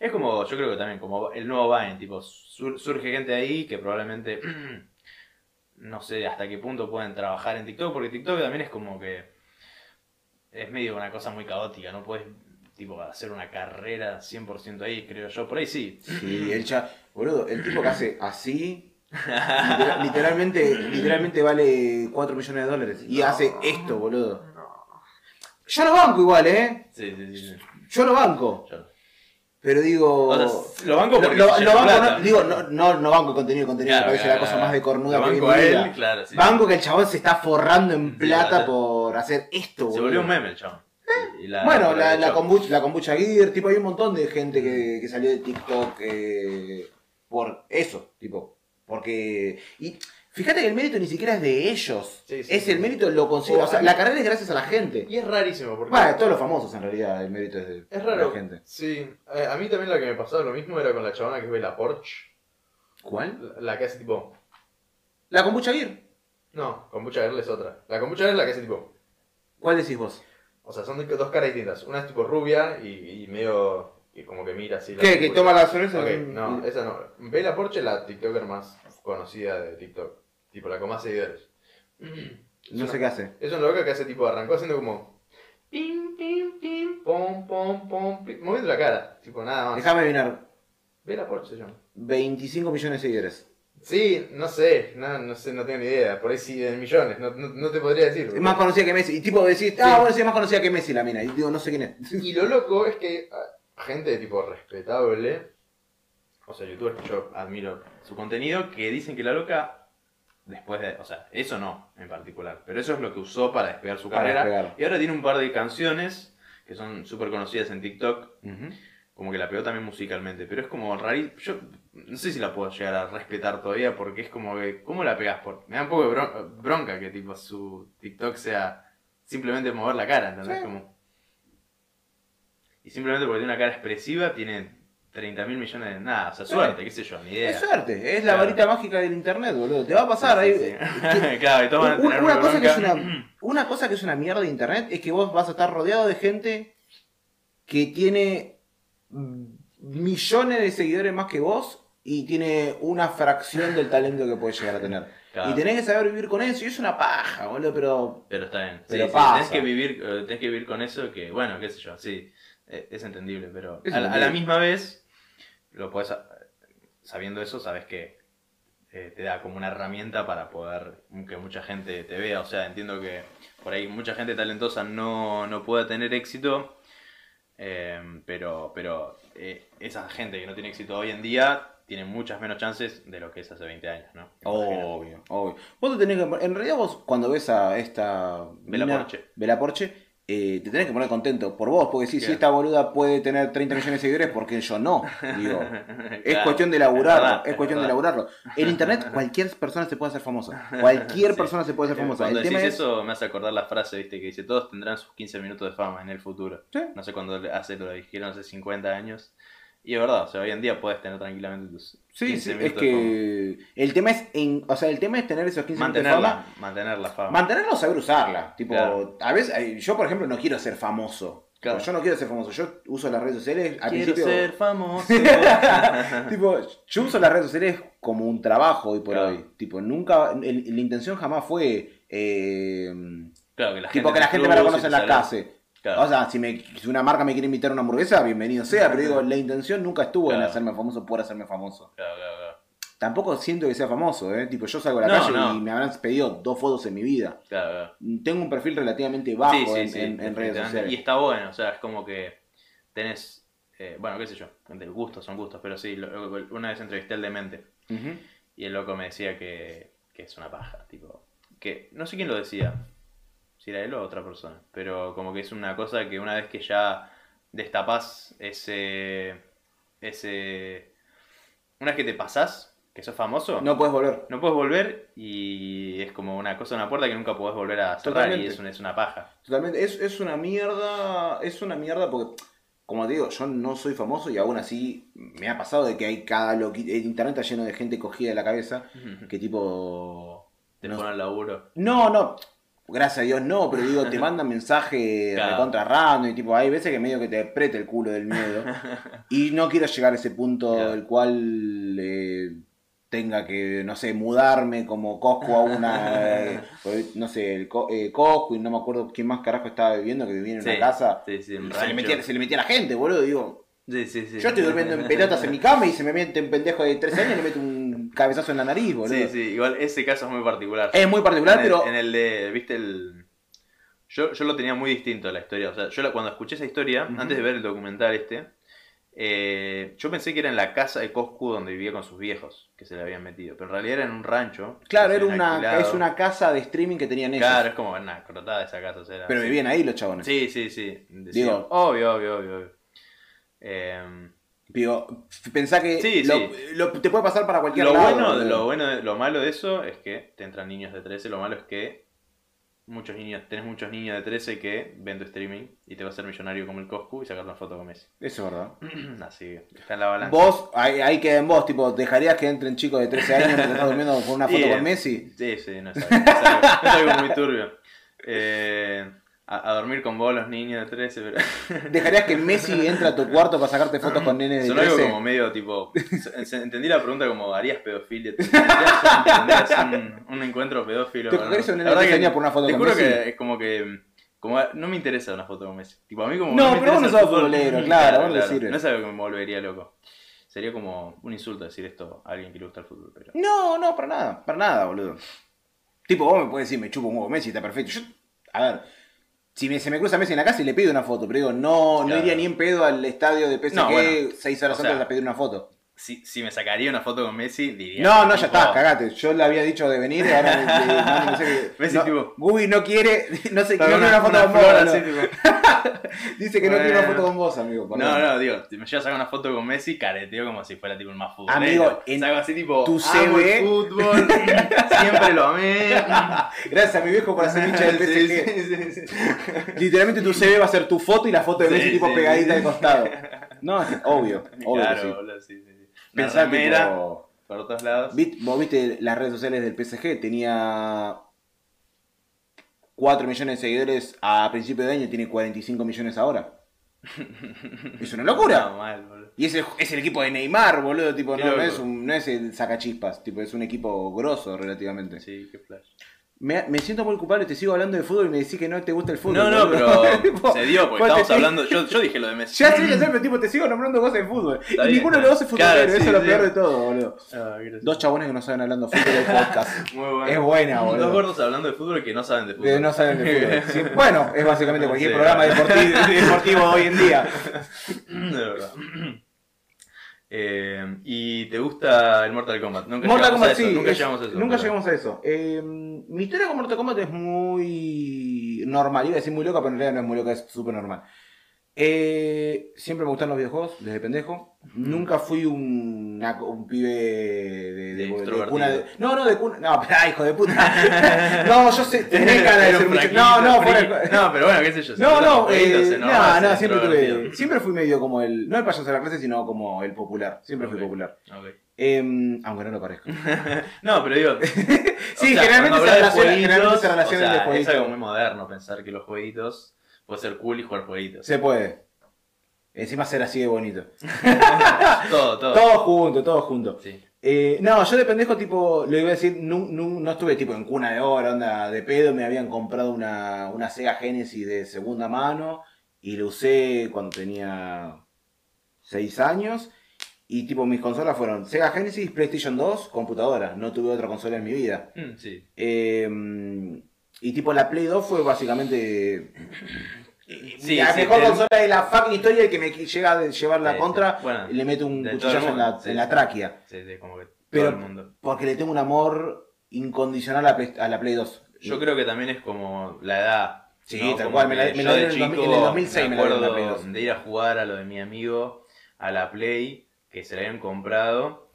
Es como, yo creo que también, como el nuevo Vine, tipo, sur- surge gente ahí que probablemente, [clears throat] no sé hasta qué punto pueden trabajar en TikTok, porque TikTok también es como que es medio una cosa muy caótica, no puedes, tipo, hacer una carrera 100% ahí, creo yo. Por ahí sí. Sí, el. Boludo, el tipo que hace así Literal- [laughs] literalmente, literalmente vale 4 millones de dólares. Y No. hace esto, boludo. No. Yo lo banco igual, ¿eh? Sí, sí, sí. sí. Yo lo banco. Yo- Pero digo. O sea, lo banco porque lo- se lo banco, plata. no, digo, no, no, no banco contenido, contenido Claro, me parece claro, la cosa claro. más de cornuda que banco a vida. él, claro, sí. Banco que el chabón se está forrando en plata por hacer esto, Se boludo. volvió un meme el chabón. Y la- Bueno, la, la, kombucha, la kombucha gear, tipo, hay un montón de gente que, que salió de TikTok eh, por eso, tipo, porque... Y fíjate que el mérito ni siquiera es de ellos, Sí, sí, es sí. el mérito lo consigue, O sea, la carrera es gracias a la gente. Y es rarísimo porque. Bueno, de todos los famosos en realidad, el mérito es de, Es raro. la gente. Sí, eh, a mí también lo que me pasaba lo mismo era con la chabona que ve la Porsche. ¿Cuál? La, la que hace tipo. La kombucha gear. No, kombucha girl es otra. La kombucha girl es la que hace tipo. ¿Cuál decís vos? O sea, son dos caras distintas. Una es tipo rubia y, y medio. que como que mira así. la ¿Qué? ¿Que toma la cerveza? No, esa no. Ve la Porsche, la TikToker más conocida de TikTok. Tipo, la con más seguidores. No sé qué hace. Es una loca que hace tipo, arrancó haciendo como. Pim, pim, pim, pom, pom, pom, pim, moviendo la cara. Tipo, nada más. Déjame adivinar, Ve la Porsche, llama. 25 millones de seguidores. Sí, no sé, no, no sé, no tengo ni idea. Por ahí sí en millones, no, no, no te podría decir. Es más conocida que Messi. Y tipo decís, ah, bueno, sí, es más conocida que Messi la mina. Y digo, no sé quién es. [laughs] Y lo loco es que ah, gente de tipo respetable, O sea, youtubers que yo admiro su contenido, que dicen que la loca, después de. O sea, eso no en particular, pero eso es lo que usó para despegar su Para carrera. despegar. Y ahora tiene un par de canciones que son súper conocidas en TikTok, como que la pegó también musicalmente, pero es como rarísimo. Yo no sé si la puedo llegar a respetar todavía, porque es como que. ¿Cómo la pegás? Por... Me da un poco de bron- bronca que tipo su TikTok sea simplemente mover la cara, ¿entendés? Sí. Como... Y simplemente porque tiene una cara expresiva, tiene 30 mil millones de. Nada, o sea, suerte, qué sé yo, ni idea. Es suerte, es la Claro. varita mágica del internet, boludo. Te va a pasar Sí, ahí. sí, [laughs] [laughs] claro, y todos van a Una, una cosa que es una, una cosa que es una mierda de internet es que vos vas a estar rodeado de gente que tiene millones de seguidores más que vos y tiene una fracción del talento que puedes llegar a tener. Claro. Y tenés que saber vivir con eso y es una paja, boludo, pero Pero está bien. Pero pasa. tenés que vivir, eh, tenés que vivir con eso que, bueno, qué sé yo, sí, es entendible, pero Es a, la- a la entendible. misma vez, lo a- sabiendo eso, sabes que eh, te da como una herramienta para poder que mucha gente te vea. O sea, entiendo que por ahí mucha gente talentosa no, no pueda tener éxito, eh, pero, pero eh, esa gente que no tiene éxito hoy en día tiene muchas menos chances de lo que es hace 20 años, ¿no? Obvio, obvio. Vos te tenés que. En realidad, vos cuando ves a esta. Mina, Porche. Porche, eh, te tenés que poner contento por vos, porque sí, si Claro. esta boluda puede tener 30 millones de seguidores, ¿por qué yo no? Digo. [laughs] Es cuestión de laburarlo, es cuestión de laburarlo. En internet [laughs] cualquier persona se puede hacer famosa. Cualquier [laughs] Sí. persona se puede hacer famosa. Cuando El decís tema es. eso me hace acordar la frase, viste, que dice todos tendrán sus 15 minutos de fama en el futuro. Sí. No sé cuándo hace lo dijeron hace 50 años. Y es verdad, o sea, hoy en día puedes tener tranquilamente tus Sí, 15 sí, es que el tema es en, o sea, el tema es tener esos 15 minutos de fama, Mantenerla, mantener la fama. mantenerlo, saber usarla. Tipo, Claro. a veces eh, yo por ejemplo no quiero ser famoso. Claro. Yo no quiero ser famoso. Yo uso las redes sociales al Quiero principio. ser famoso. [laughs] tipo, yo uso las redes sociales como un trabajo hoy por Claro. hoy. Tipo, nunca, el- la intención jamás fue eh, claro, que la tipo gente que la te gente me reconoce en la calle. Claro. O sea, si, me, si una marca me quiere invitar a una hamburguesa, bienvenido sea, pero digo, la intención nunca estuvo en hacerme famoso por hacerme famoso. Claro, claro, claro. Tampoco siento que sea famoso, ¿eh? Tipo, yo salgo a la No, calle no. y me habrán pedido dos fotos en mi vida. Claro, claro. Tengo un perfil relativamente bajo Sí, sí, en, sí, en- en redes sociales. Y está bueno, o sea, es como que tenés, eh, bueno, qué sé yo, gustos son gustos, pero sí, lo- lo- una vez entrevisté al demente Ujú. y el loco me decía que, que es una paja, tipo, que no sé quién lo decía, si era él o otra persona, pero como que es una cosa que una vez que ya destapás ese, ese, una vez que te pasás, que sos famoso, No puedes volver. no puedes volver y es como una cosa, una puerta que nunca podés volver a cerrar Totalmente. y es una, es una paja. Totalmente. Es, es una mierda. Es una mierda porque, como te digo, yo no soy famoso y aún así me ha pasado de que hay cada loqui- El internet está lleno de gente cogida de la cabeza que tipo. Te no- ponen laburo. No, no. Gracias a Dios no, pero digo, te [laughs] mandan mensajes Claro. recontra random y tipo, hay veces que medio que te aprieta el culo del miedo. [laughs] Y no quiero llegar a ese punto Claro. el cual eh, tenga que, no sé, mudarme como Coscu a una, eh, [laughs] no sé, el Co- eh, Coscu y no me acuerdo quién más carajo estaba viviendo que vivía en una casa. Sí, sí, un Se le, metía, se le metía a la gente, boludo. Digo, yo estoy durmiendo en pelotas en mi cama y se me mete un pendejo de 13 años y le mete un un cabezazo en la nariz, boludo. Sí, sí, igual ese caso es muy particular. Es muy particular, en el, pero. En el de, viste, el... Yo, yo lo tenía muy distinto la historia. O sea, yo la- cuando escuché esa historia, antes de ver el documental este, eh, yo pensé que era en la casa de Coscu donde vivía con sus viejos, que se le habían metido. Pero en realidad era en un rancho. Claro, era una, alquilado. es una casa de streaming que tenían ellos. Claro, es como una crotada esa casa. o sea, era pero vivían ahí los chabones. Sí, sí, sí. Digo- obvio, obvio, obvio. obvio. Eh, Digo, pensá que Sí, lo- sí. lo- te puede pasar para cualquier lo, lado. bueno, lo bueno, de- lo malo de eso es que te entran niños de 13, lo malo es que muchos niños, tenés muchos niños de 13 que ven tu streaming y te va a hacer millonario como el Coscu y sacar una foto con Messi. Eso es verdad. [clears throat] Así que está en la balanza. Vos, ahí, ahí queda en vos, tipo, ¿dejarías que entren chicos de 13 años mientras estás durmiendo con una foto [laughs] con Messi? Sí, sí, no es algo, no es algo- no es algo muy turbio. Eh, a, a dormir con vos los niños de 13, pero... [laughs] ¿Dejarías que Messi entre a tu cuarto para sacarte fotos con nenes de Son algo 13? como medio tipo. Entendí la pregunta como: ¿harías pedofilia? [laughs] ¿Tendrías, un, un encuentro pedófilo? ¿Te o no? cogerías un nene de 13 que por una foto Te con juro Messi? que es como que. Como, no me interesa una foto con Messi. Tipo, a mí como. No, me pero vos no sos futbolero, [laughs] claro, vos no le sirve. No es algo que me volvería loco. Sería como un insulto decir esto a alguien que le gusta el fútbol. Pero... No, no, para nada, para nada, boludo. Tipo, vos me puedes decir, me chupo un huevo Messi, está perfecto. Yo, a ver, si me- se me cruza Messi en la casa y le pido una foto, pero digo, no, no iría ni en pedo al estadio de PSG No, bueno, seis horas o sea, antes de pedir una foto. Si, si me sacaría una foto con Messi, diría. No, no, ya está, cagate. Yo le había dicho de venir y ahora me, me- mami, no sé qué. [laughs] Messi, no, tipo- Gubi no quiere, [laughs] no sé, no quiere una, foto con vos. así. [laughs] Dice que no quiere una foto con vos, amigo. perdón. No, no, digo, si me llevas a sacar una foto con Messi, careteo como si fuera tipo el más futbolero. Amigo, en así tipo, tu CV. fútbol, siempre lo amé. Gracias a mi viejo por hacer hincha del PSG. sí, sí, sí. Literalmente tu CV va a ser tu foto y la foto de Messi tipo pegadita al costado. No, obvio, obvio Claro, sí. Pensá remera tipo, por todos lados. vit- vos viste las redes sociales del PSG, tenía 4 millones de seguidores a principio de año, tiene 45 millones ahora. [laughs] Es una locura. Mal. Y es el, es el equipo de Neymar, boludo, tipo, no, es un, no es el sacachispas, tipo, es un equipo grosso relativamente. Sí, qué flash. Me, me siento muy culpable, te sigo hablando de fútbol y me decís que no te gusta el fútbol. No, no, pero [laughs] se dio porque pues te estamos hablando. Yo, yo dije lo de Messi. [laughs] Ya sé, ya sé, pero tipo, te sigo nombrando cosas de fútbol. Está y bien, ninguno de los dos es futbolero, Claro, eso sí, es lo sí. peor de todo, boludo. Ah. Dos chabones que no saben hablando de fútbol del podcast. [laughs] Muy bueno. Es buena, boludo. Dos gordos hablando de fútbol que no saben de fútbol. Que no saben de fútbol. Sí, bueno, es básicamente cualquier Sí, programa deportivo, deportivo hoy en día. De verdad. Eh, ¿Y te gusta el Mortal Kombat? Nunca Mortal llegamos a Kombat, eso, sí. Nunca es- llegamos a eso. Nunca pero- llegamos a eso. Eh, mi historia con Mortal Kombat es muy normal. Iba a decir muy loca, pero en realidad no es muy loca, es súper normal. Eh, siempre me gustan los videojuegos, desde pendejo. Nunca fui un, una- un pibe de, de, de cuna de. No, no, de cuna. No, espera, hijo de puta. [laughs] no, yo sé, tenés cara de Pero ser mucho. No, no, fuera No, pero bueno, qué sé yo. No, no, eh, no, no, siempre tuve, siempre fui medio como el, no el payaso de la clase, sino como el popular, siempre fui Ok. popular. Ok. Em, aunque no lo parezca. [laughs] No, pero digo. [laughs] Sí, o sea, generalmente se relaciona- generalmente se relaciona o sea, el. Es algo muy moderno pensar que los jueguitos puede ser cool y jugar jueguitos. Se puede. Encima ser así de bonito. [laughs] Todo, todo. Todo junto, todo junto. Sí. Eh, no, yo de pendejo, tipo, lo iba a decir, no, no, no estuve tipo en cuna de oro, onda de pedo, me habían comprado una, una Sega Genesis de segunda mano y lo usé cuando tenía 6 años. Y tipo, mis consolas fueron Sega Genesis, PlayStation 2, computadora. No tuve otra consola en mi vida. Mm, sí. Eh, y tipo, la Play 2 fue básicamente. Sí, la sí, mejor consola de la fucking historia y que me llega a llevar la Sí, contra. Bueno, le meto un el cuchillazo en la, en la tráquea. Como que Pero- todo el mundo. Porque le tengo un amor incondicional a, la Play 2. Yo creo que también es como la edad. Sí, ¿no? tal cual, me la- de dieron en el chico 2000 en el 2006 me la Play 2. de ir a jugar a lo de mi amigo a la Play, que se la habían comprado,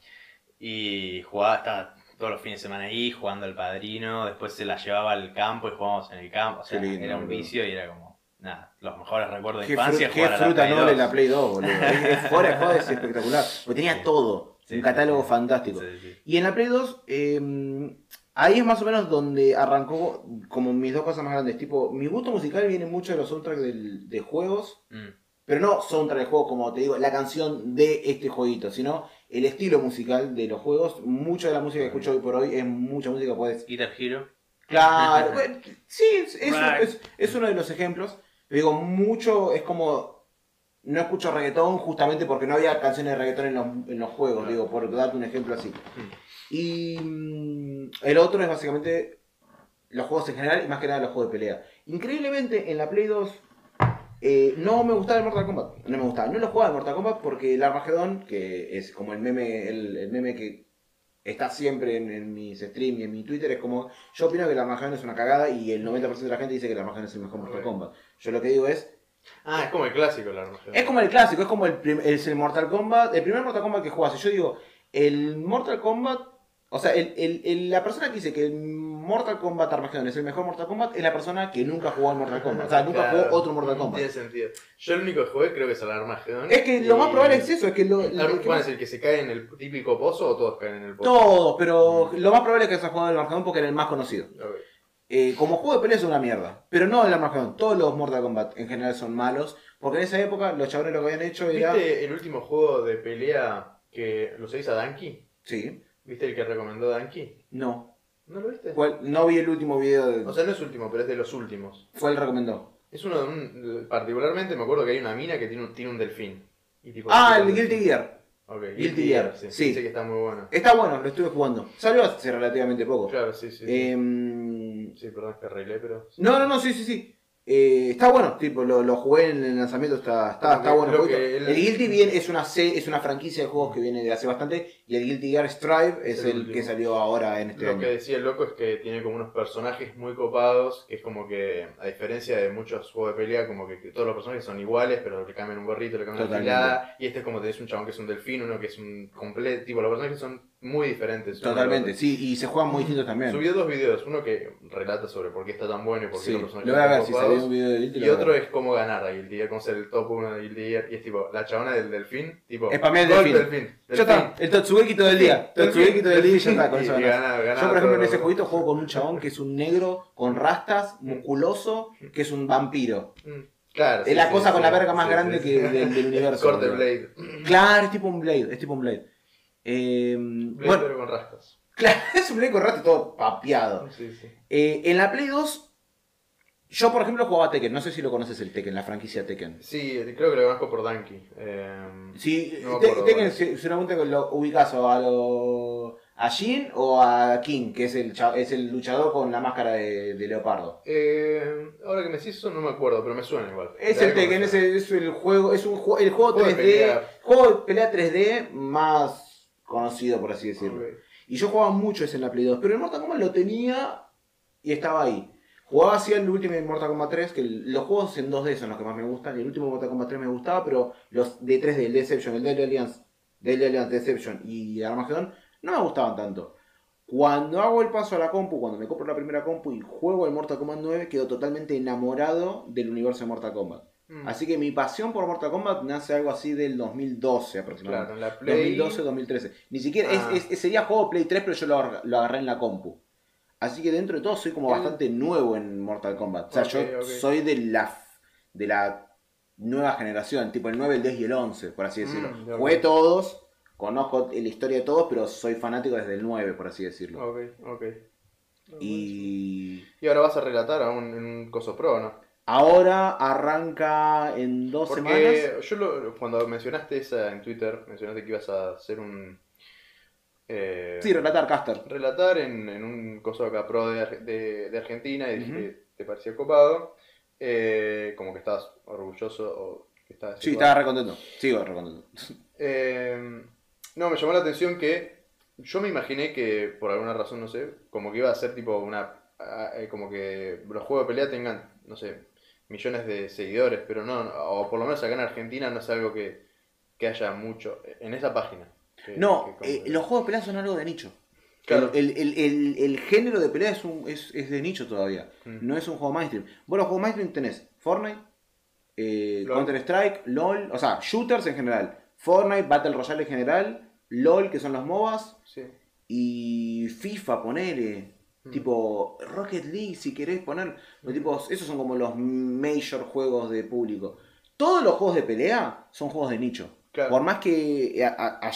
y jugaba hasta todos los fines de semana ahí, jugando al padrino, después se la llevaba al campo y jugábamos en el campo, o sea, Qué lindo, era un vicio y era como, nada, los mejores recuerdos de Qué, infancia fru- qué jugar a la fruta Play noble 2. la Play 2, boludo. [laughs] Fuera de joda, es espectacular. Porque tenía Sí. todo. Sí, un catálogo sí. fantástico. Y en la Play 2, eh, ahí es más o menos donde arrancó como mis dos cosas más grandes. Tipo, mi gusto musical viene mucho de los soundtracks del- de juegos, Mm. pero no soundtrack de juegos como te digo, la canción de este jueguito, sino el estilo musical de los juegos. Mucha de la música que escucho hoy por hoy es mucha música, puedes. Guitar Hero. Claro, bueno, [laughs] sí, es, es- Right. es- es uno de los ejemplos. Digo, mucho es como no escucho reggaetón justamente porque no había canciones de reggaetón en los, en los juegos, Claro. digo, por darte un ejemplo así. Mm. Y mm, el otro es básicamente los juegos en general y más que nada los juegos de pelea. Increíblemente en la Play 2 eh, no me gustaba el Mortal Kombat. No me gustaba. No lo jugaba el Mortal Kombat porque el Armagedón, que es como el meme, el, el meme que está siempre en, en mis streams y en mi Twitter, es como yo opino que el Armagedón es una cagada y el 90% de la gente dice que el Armagedón es el mejor Mortal. Kombat. Yo lo que digo es, Ah, es como el clásico el Armagedón. es como el clásico, es como el, es el Mortal Kombat, el primer Mortal Kombat que jugás. Y yo digo, el Mortal Kombat, o sea, el, el- el- la persona que dice que el Mortal Kombat Armageddon es el mejor Mortal Kombat es la persona que nunca jugó al Mortal Kombat. O sea, nunca Claro, jugó otro Mortal Kombat. Tiene sentido. Yo el único que jugué creo que es el Armagedón. Es que lo más probable es eso, es que lo, ¿El lo que ¿Cuál más- es el que se cae en el típico pozo o todos caen en el pozo? Todos, pero lo más probable es que hayas jugado el Armageddon porque era el más conocido. Eh, como juego de pelea es una mierda, pero no el Armageddon. Todos los Mortal Kombat en general son malos, porque en esa época los chavales lo que habían hecho era... ¿Viste el último juego de pelea que lo seguís a Danky? Sí, ¿Viste el que recomendó Danky? no. ¿No lo viste? ¿Cuál? No vi el último video de... O sea, no es último, pero es de los últimos. ¿Cuál recomendó? Es uno de un. Particularmente me acuerdo que hay una mina que tiene un, tiene un delfín. Y tipo, Ah, el Guilty. Gear. Ok, Guilty Guilty Gear, Gear, sí. sí. Dice que está muy bueno. Está bueno, lo estuve jugando. Salió hace relativamente poco. Claro, sí, sí. sí. Em, Sí, perdón que arreglé, pero. no, no, no, sí, sí, sí. Eh, está bueno, tipo, lo, lo jugué en el lanzamiento, está, está, está bueno. el, el- Guilty viene, es una se- es una franquicia de juegos que viene de hace bastante y el Guilty Gear Strive es El el, último. que salió ahora en este Lo año. que decía el loco es que tiene como unos personajes muy copados, que es como que, a diferencia de muchos juegos de pelea, como que, que todos los personajes son iguales, pero le cambian un gorrito, le cambian una y este es como tenés un chabón que es un delfín, uno que es un completo, tipo, los personajes son muy diferentes. Totalmente, sí, y se juegan muy distintos también. Subió dos videos, uno que relata sobre por qué está tan bueno y por qué Sí, los lo personajes ver si un video de Guilty. Y lo otro es cómo ganar a Guilty Gear, cómo ser el top 1 de Guilty Gear. Y es tipo, la chabona del delfín, tipo. Spamea el delfín. delfín. Ya está, el Totsugeki todo el día. Totsugeki todo el día y ya está, con eso Yo, por ejemplo, en ese jueguito juego con un chabón que es un negro con rastas, musculoso, que es un vampiro. Mm, Claro. Es la cosa con la verga más grande que del, [laughs] universo. Corte. Blade. Claro, es tipo un Blade, es tipo un Blade. Eh, Blade bueno, pero con rastas. [laughs] claro, es un Blade con rato todo papeado. Sí, sí. Eh, en la Play 2, yo por ejemplo jugaba Tekken, no sé si lo conoces el Tekken, la franquicia Tekken. Sí, creo que lo conozco por Danky. Eh, Sí, No Te- Tekken seguramente lo ubicas o a, lo, a Jin o a King, que es el, es el luchador con la máscara de, de leopardo. eh, ahora que me decís eso no me acuerdo, pero me suena igual. Es el Tekken, es el, es el juego, es un el juego Juego de 3D, pelea. juego de pelea 3D más conocido por así decirlo. Y yo jugaba mucho ese en la Play 2, pero el Mortal Kombat lo tenía y estaba ahí. Jugaba así el último Mortal Kombat 3, que los juegos en 2D son los que más me gustan. El último Mortal Kombat 3 me gustaba, pero los de 3D, el Deception, el Deadly Alliance, Deadly Alliance, Deception y Armageddon no me gustaban tanto. Cuando hago el paso a la compu, cuando me compro la primera compu y juego el Mortal Kombat 9, quedo totalmente enamorado del universo de Mortal Kombat. Mm, Así que mi pasión por Mortal Kombat nace algo así del 2012 aproximadamente. Claro, en la Play. 2012-2013. Ni siquiera, Ah. es, es- sería juego Play 3, pero yo lo, lo agarré en la compu. Así que dentro de todo soy como El- bastante nuevo en Mortal Kombat. O sea, yo soy de la, de la nueva generación, tipo el 9, el 10 y el 11, por así decirlo. Mm, Jugué ok. todos, conozco la historia de todos, pero soy fanático desde el 9, por así decirlo. Ok, ok. Y Y ahora vas a relatar a un, en un coso pro, ¿no? Ahora arranca en dos semanas. Porque yo lo- cuando mencionaste esa en Twitter, mencionaste que ibas a hacer un... eh, Sí, relatar Caster. relatar en, en un coso acá pro de, de- de Argentina y dije Ujú. que te parecía copado, eh, como que estabas orgulloso o que estabas... Sí, igual. estaba re contento. Sigo re contento. Eh, no, me llamó la atención que yo me imaginé que por alguna razón, no sé, como que iba a ser tipo una... ah, eh, como que los juegos de pelea tengan, no sé, millones de seguidores, pero no, o por lo menos acá en Argentina no es algo que, que haya mucho en esa página. que- No, que- eh, los juegos de pelea son algo de nicho. Claro. El, el- el- el género de pelea es, un, es, es de nicho todavía. Mm. No es un juego mainstream. Vos los juegos mainstream tenés Fortnite, eh, LOL. Counter Strike, LOL, o sea, shooters en general. Fortnite, Battle Royale en general, LOL, que son los MOBAs, Sí. y FIFA, ponele. Mm. Tipo Rocket League, si querés poner. los tipos, esos son como los major juegos de público. Todos los juegos de pelea son juegos de nicho. Claro. Por más que eh, a- a- a-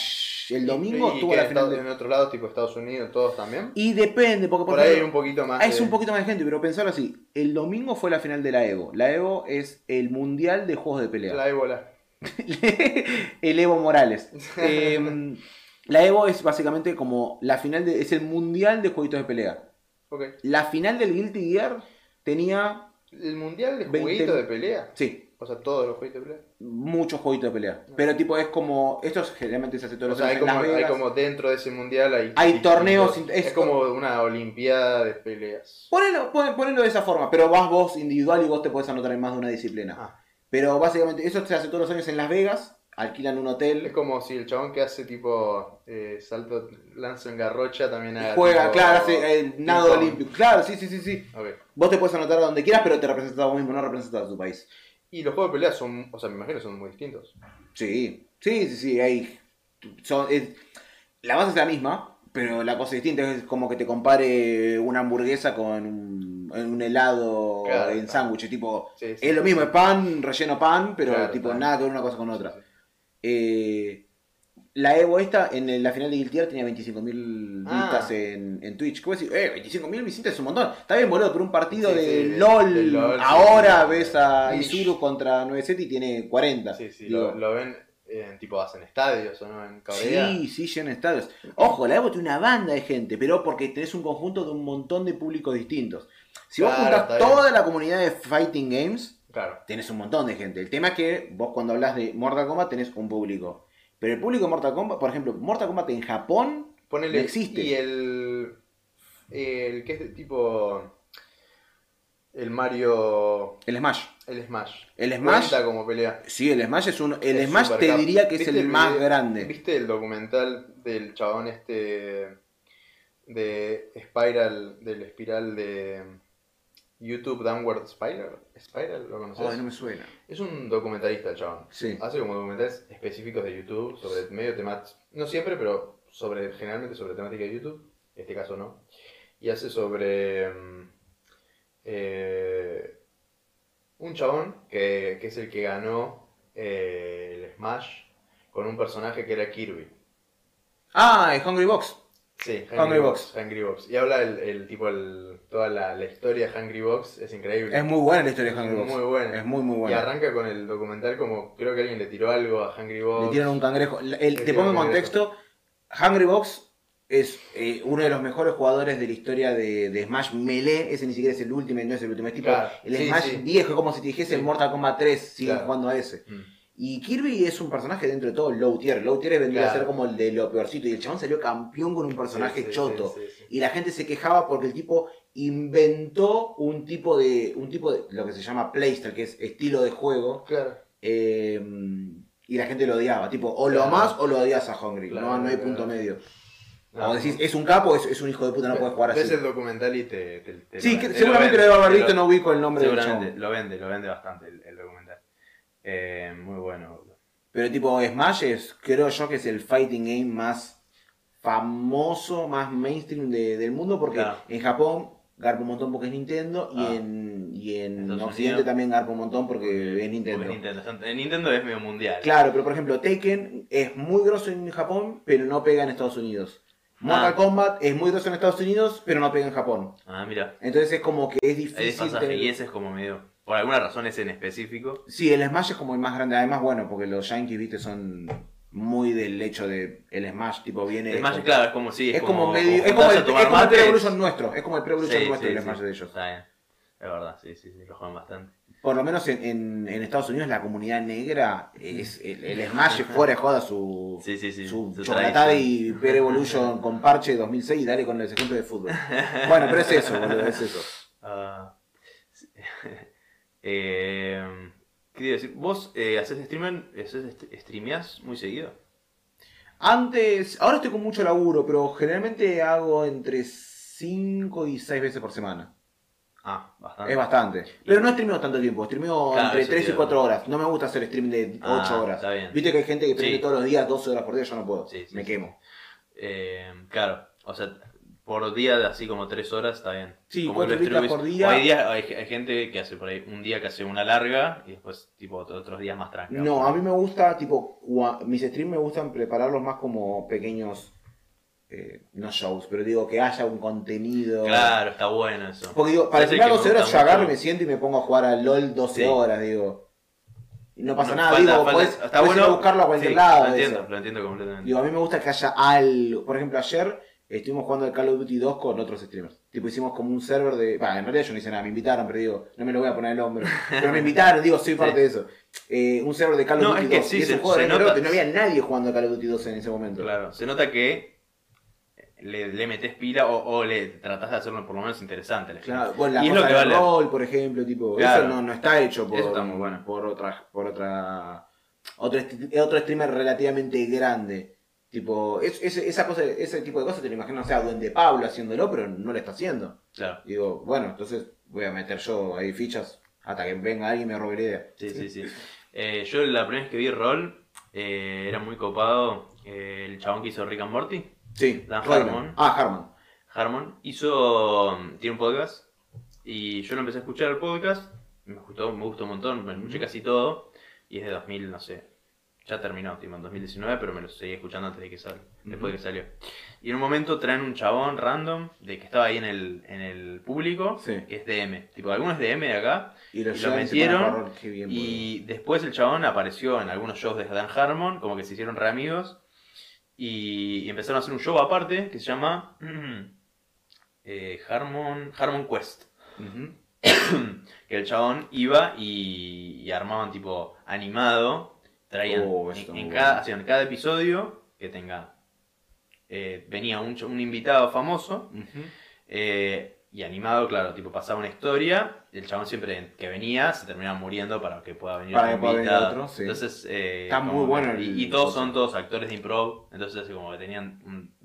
el domingo estuvo la final de... en otros lados, tipo Estados Unidos, todos también. Y depende, porque por, Por ahí hay un poquito más. es de- un poquito más de gente, pero pensarlo así. El domingo fue la final de la Evo. La Evo es el mundial de juegos de pelea. La ébola. [laughs] el Evo Morales. [laughs] Eh, la Evo es básicamente como la final de. es el mundial de jueguitos de pelea. La final del Guilty Gear tenía. ¿El mundial de 20 jueguito de pelea? Sí, O sea, todos los jueguitos de pelea. muchos jueguitos de pelea. Pero tipo es como. Esto es- generalmente se hace todos O los sea, hay años en como, Las hay como dentro de ese mundial hay, Hay torneos, Es, es- como una olimpiada de peleas. Ponelo, pon- ponelo de esa forma, pero vas vos individual y vos te podés anotar en más de una disciplina. Ah. Pero básicamente, eso se hace todos los años en Las Vegas, alquilan un Es hotel, como si el chabón que hace tipo eh, salto, lanzo en garrocha también haga juega, tipo- claro, hace el nado ping-pong. olímpico. Claro, sí, sí, sí, sí. Vos te puedes anotar a donde quieras, pero te representas a vos mismo, no representas a tu país. Y los juegos de pelea son, o sea, me imagino que son muy distintos. Sí, sí, sí, sí, hay... son- es- la base es la misma, pero la cosa distinta es como que te compare una hamburguesa con un, un helado Claro, en claro. sándwich, tipo... Sí, sí. Es lo mismo, es pan, relleno pan, pero Claro, tipo nada que ver una cosa con otra. Eh, la Evo esta, en la final de Guilty Gear tenía 25.000 Ah. vistas en, en Twitch. ¿Qué voy a decir? Eh, 25.000 visitas es un montón. Está bien, boludo, pero un partido Sí, de, sí, LOL, de LOL, ahora sí. ves a. Isuru contra 9 y tiene 40. Sí, sí, lo, lo ven en tipo hacen estadios o no en Corea. Sí, sí, llena estadios. Ojo, la Evo tiene una banda de gente, pero porque tenés un conjunto de un montón de públicos distintos. Si vos bien. toda la comunidad de Fighting Games, Claro. tenés un montón de gente. El tema es que vos cuando hablas de Mortal Kombat tenés un público. Pero el público de Mortal Kombat, por ejemplo, Mortal Kombat en Japón Ponele, No existe. Y el. El que es de tipo. El Mario. El Smash. El Smash. El Smash. Cuenta como pelea. Sí, el Smash es un. El Es Smash te diría que es ¿Viste el más video- grande. ¿Viste el documental del chabón este. de Spiral. del espiral de. YouTube Downward Spiral? ¿Spiral? ¿Lo conoces? Ay, no me suena. Es un documentalista el chabón. Sí. Hace como documentales específicos de YouTube sobre medio temas, no siempre, pero sobre generalmente sobre temática de YouTube, en este caso no. Y hace sobre mm, eh, un chabón que, que es el que ganó eh, el Smash con un personaje que era Kirby. Ah, el Hungry Box. Sí, Hungry Box. Hungry Box. Y habla el, el tipo, el, toda la, la historia de Hungry Box, es increíble. Es muy buena la historia de Hungry Box. Muy buena. Es muy, muy Y buena. arranca con el documental como creo que alguien le tiró algo a Hungry Box. Le tiran un cangrejo. El- te pongo en contexto. Hungry Box es eh, uno de los mejores jugadores de la historia de, de Smash Melee. Ese ni siquiera es el último, no es el último. Es tipo Claro, el sí, Smash sí. viejo, como si te dijese el. Mortal Kombat 3. Siguen Claro. jugando a ese. Mm. Y Kirby es un personaje dentro de todo low tier. Low tier vendría a Claro. ser como el de lo peorcito. Y el chabón salió campeón con un personaje Sí, sí, choto. sí. Y la gente se quejaba porque el tipo inventó un tipo de. un tipo de. lo que se llama playstyle, que es estilo de juego. Claro. eh, y la gente lo odiaba. Tipo, o lo Claro. amas o lo odias a Hungry. Claro, no, no hay punto medio. No, o decís, es un capo es, es un hijo de puta, no puedes jugar Ves así. el documental y te, te, te Sí, lo que vende, seguramente lo debo haber visto, no ubico el nombre del Seguramente, lo vende, lo vende bastante el, el documental. Eh, muy bueno. boludo. Pero tipo, Smash es, creo yo que es el fighting game más famoso, más mainstream de- del mundo, porque Claro. en Japón garpa un montón porque es Nintendo Ah. y en, y en Occidente también garpa un montón porque es Nintendo. Porque es Nintendo. En Nintendo es medio mundial. Claro, pero por ejemplo, Tekken es muy grosso en Japón, pero no pega en Estados Unidos. Mortal Ah. Kombat es muy grosso en Estados Unidos, pero no pega en Japón. Ah, mira. Entonces es como que es Hay difícil. desfasaje tener- y ese es como medio. Por alguna razón ese en específico. Sí, el Smash es como el más grande. Además, bueno, porque los Yankees, viste, son muy del hecho de el Smash, tipo, viene. El Smash, claro, es como sí. es como, medio. Es como el, a tomar es como el mate. Pro Evolution nuestro. Es como el Pro Evolution Sí, nuestro sí, el sí. Smash de ellos. Está bien. Es verdad, sí, sí, sí, lo juegan bastante. Por lo menos en, en- en Estados Unidos, la comunidad negra es. [laughs] El, el Smash es fuera de joda su. Sí, sí, sí. Su su chocolatada y Pro Evolution [laughs] con parche 2006 y dale con el ejemplo de fútbol. Bueno, pero es eso, boludo, es eso. [laughs] Sí. Eh, ¿Qué iba a decir? ¿Vos eh, haces streaming, haces streameás muy seguido? Antes, ahora estoy con mucho laburo, pero generalmente hago entre 5 y 6 veces por semana. Ah, bastante. Es bastante. Pero no streameo tanto tiempo, streameo Claro, entre eso 3 y te iba a 4 horas. No me gusta hacer stream de 8 Ah, horas. está bien. Viste que hay gente que streame Sí. todos los días 12 horas por día, yo no puedo. Sí, sí, me quemo. Eh, claro, o sea, por día de así como 3 horas está bien. Sí, Como cuatro horitas por día. Hay, días- hay, hay gente que hace por ahí un día que hace una larga y después tipo otros días más tranquilos. No, a mí me gusta, tipo, mis streams me gustan prepararlos más como pequeños, eh, no shows, pero digo que haya un contenido. Claro, está bueno eso. Porque digo, para me 12 horas yo agarro y me siento y me pongo a jugar al LOL 12 Sí. horas, digo. no pasa No, nada, falta- digo, falta- podés, está podés ir bueno. a buscarlo a cualquier Sí, lado. Lo entiendo, eso. lo entiendo completamente. Digo, a mí me gusta que haya algo. Por ejemplo, ayer estuvimos jugando el Call of Duty 2 con otros streamers. Tipo, hicimos como un server de. Bah, en realidad yo no hice nada, me invitaron, pero digo, no me lo voy a poner el hombro. Pero me invitaron, digo, soy [laughs] parte Sí. de eso. Eh, un server de Call of No, Duty es que 2. sí, y es se- un juego de nota- no había nadie jugando a Call of Duty 2 en ese momento. Claro, se nota que le, le metes pila o, o le tratás de hacerlo por lo menos interesante. al Claro, bueno, la Y es cosa lo que del vale. rol, por ejemplo, tipo, Claro. eso no, no está hecho por, Eso está muy bueno. por otra, por otra, otro, otro streamer relativamente grande. Tipo, es, es- esa cosa, ese tipo de cosas te lo imagino, o sea, Duende Pablo haciéndolo, pero no lo está haciendo. Claro, Digo, bueno, entonces voy a meter yo ahí fichas hasta que venga alguien y me robe la idea. sí, sí, sí. Eh, yo la primera vez que vi rol eh, era muy copado eh, el chabón que hizo Rick and Morty, Sí, Dan. Harmon. Ah, Harmon. Harmon, hizo. tiene un podcast y yo lo empecé a escuchar el podcast, me gustó, me gustó un montón, me escuché casi todo y es de 2000, no sé, ya terminó, tipo en 2019, pero me lo seguí escuchando antes de que sal, después de que salió. Y en un momento traen un chabón random de que estaba ahí en el, en el público, Sí. que es DM, tipo algunos DM de acá, Y lo, Y metieron, bien, y después el chabón apareció en algunos shows de Dan Harmon, como que se hicieron re amigos. Y, y empezaron a hacer un show aparte que se llama [clears throat] eh, Harmon, Harmon Quest. [clears throat] Que el chabón iba y, y armaban tipo animado. Traían Oh, en, cada, episodio que tenga. eh, venía un, un invitado famoso. Eh, y animado, claro, tipo pasaba una historia, el chabón siempre que venía se terminaba muriendo para que pueda venir Para otro que pueda venir invitado. otro, sí. Entonces, eh, Está muy bueno el- Y, y todos son todos actores de improv, entonces así como que tenían un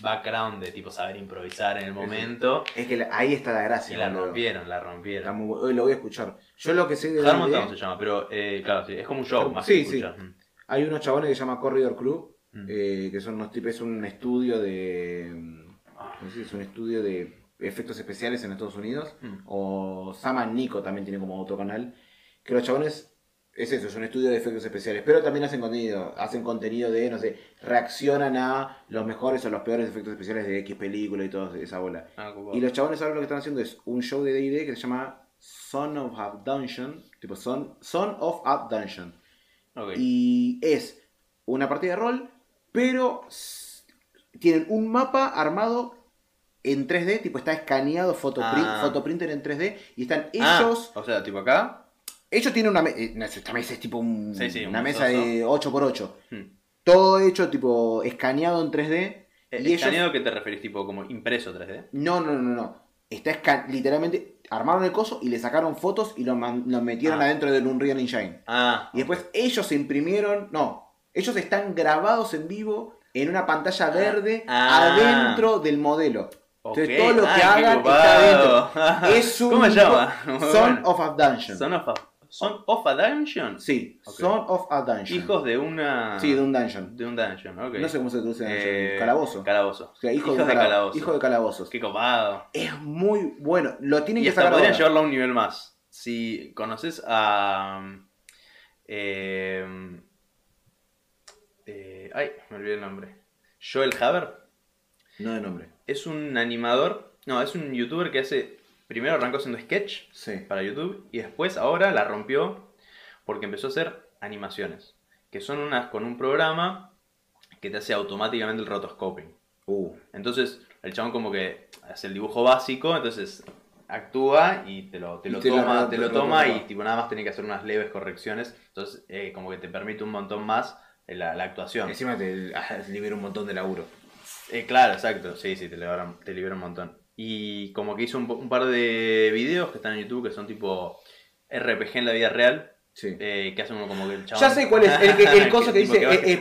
background de tipo saber improvisar en el momento. Es que la- ahí está la Y gracia. la boludo. rompieron, la rompieron. muy. Hoy lo voy a escuchar. Yo lo que sé de Harmon Town se llama, pero eh, claro, sí, es como un show más Sí, que sí. Mm. hay unos chabones que se llama Corridor Crew, Mm. eh, que son unos tipos, es un estudio de. No sé si es un estudio de efectos especiales en Estados Unidos. Mm. O Sama Nico también tiene como otro canal. Que los chabones. Es eso, es un estudio de efectos especiales. Pero también hacen contenido. Hacen contenido de, no sé, reaccionan a los mejores o los peores efectos especiales de X película y toda esa bola. Ah. Y los chabones ahora lo que están haciendo es un show de D&D que se llama Son of a Dungeon. Tipo Son, Son of a Dungeon. Y es una partida de rol, pero tienen un mapa armado en 3D, tipo está escaneado, fotoprint, Ah. fotoprinter en 3D, y están Ah, ellos... o sea, tipo acá. Ellos tienen una mesa, esta mesa es tipo un- Sí, sí, un una mesa de 8x8. Mm. Todo hecho tipo escaneado en 3D. Eh, y ellos... ¿Escaneado qué te referís? Tipo como impreso 3D. No, no, no, no. Está esca- literalmente, armaron el coso y le sacaron fotos y lo, man- lo metieron Ah. adentro del Unreal Engine. Ah, Y después ellos se imprimieron, no, ellos están grabados en vivo en una pantalla verde Ah. adentro del modelo. Entonces todo lo que Ah, hagan está adentro. Es [laughs] un ¿Cómo se llama? Son bueno. of a Dungeon. Son of a, Son of a Dungeon. Sí. Son of a Dungeon. Hijos de una. Sí, de un dungeon. de un dungeon, ok. No sé cómo se traduce dungeon. Eh, calabozo. Calabozo. O sea, hijo, hijos de, de cala- calabozo. hijo de calabozos. Qué copado. Es muy bueno. Lo tienen Y que hasta sacar podrían llevarlo a un nivel más. Si conoces a. eh, eh, ay, me olvidé el nombre. Joel Haber. No de nombre. Es un animador. No, es un youtuber que hace. Primero arrancó haciendo sketch Sí. para YouTube y después ahora la rompió porque empezó a hacer animaciones. Que son unas con un programa que te hace automáticamente el rotoscoping. Uh. Entonces, el chabón como que hace el dibujo básico, entonces actúa y te lo, te lo te toma, te te lo lo toma y tipo nada más tiene que hacer unas leves correcciones. Entonces, eh, como que te permite un montón más eh, la, la actuación. Encima te [laughs] libera un montón de laburo. Eh, claro, exacto. Sí, sí, te libera, te libera un montón. Y como que hizo un, un par de videos que están en YouTube que son tipo RPG en la vida real. Sí. eh, que hacen uno como que el chabón. Ya sé cuál es. El, que- el [laughs] coso que dice va- eh, eh,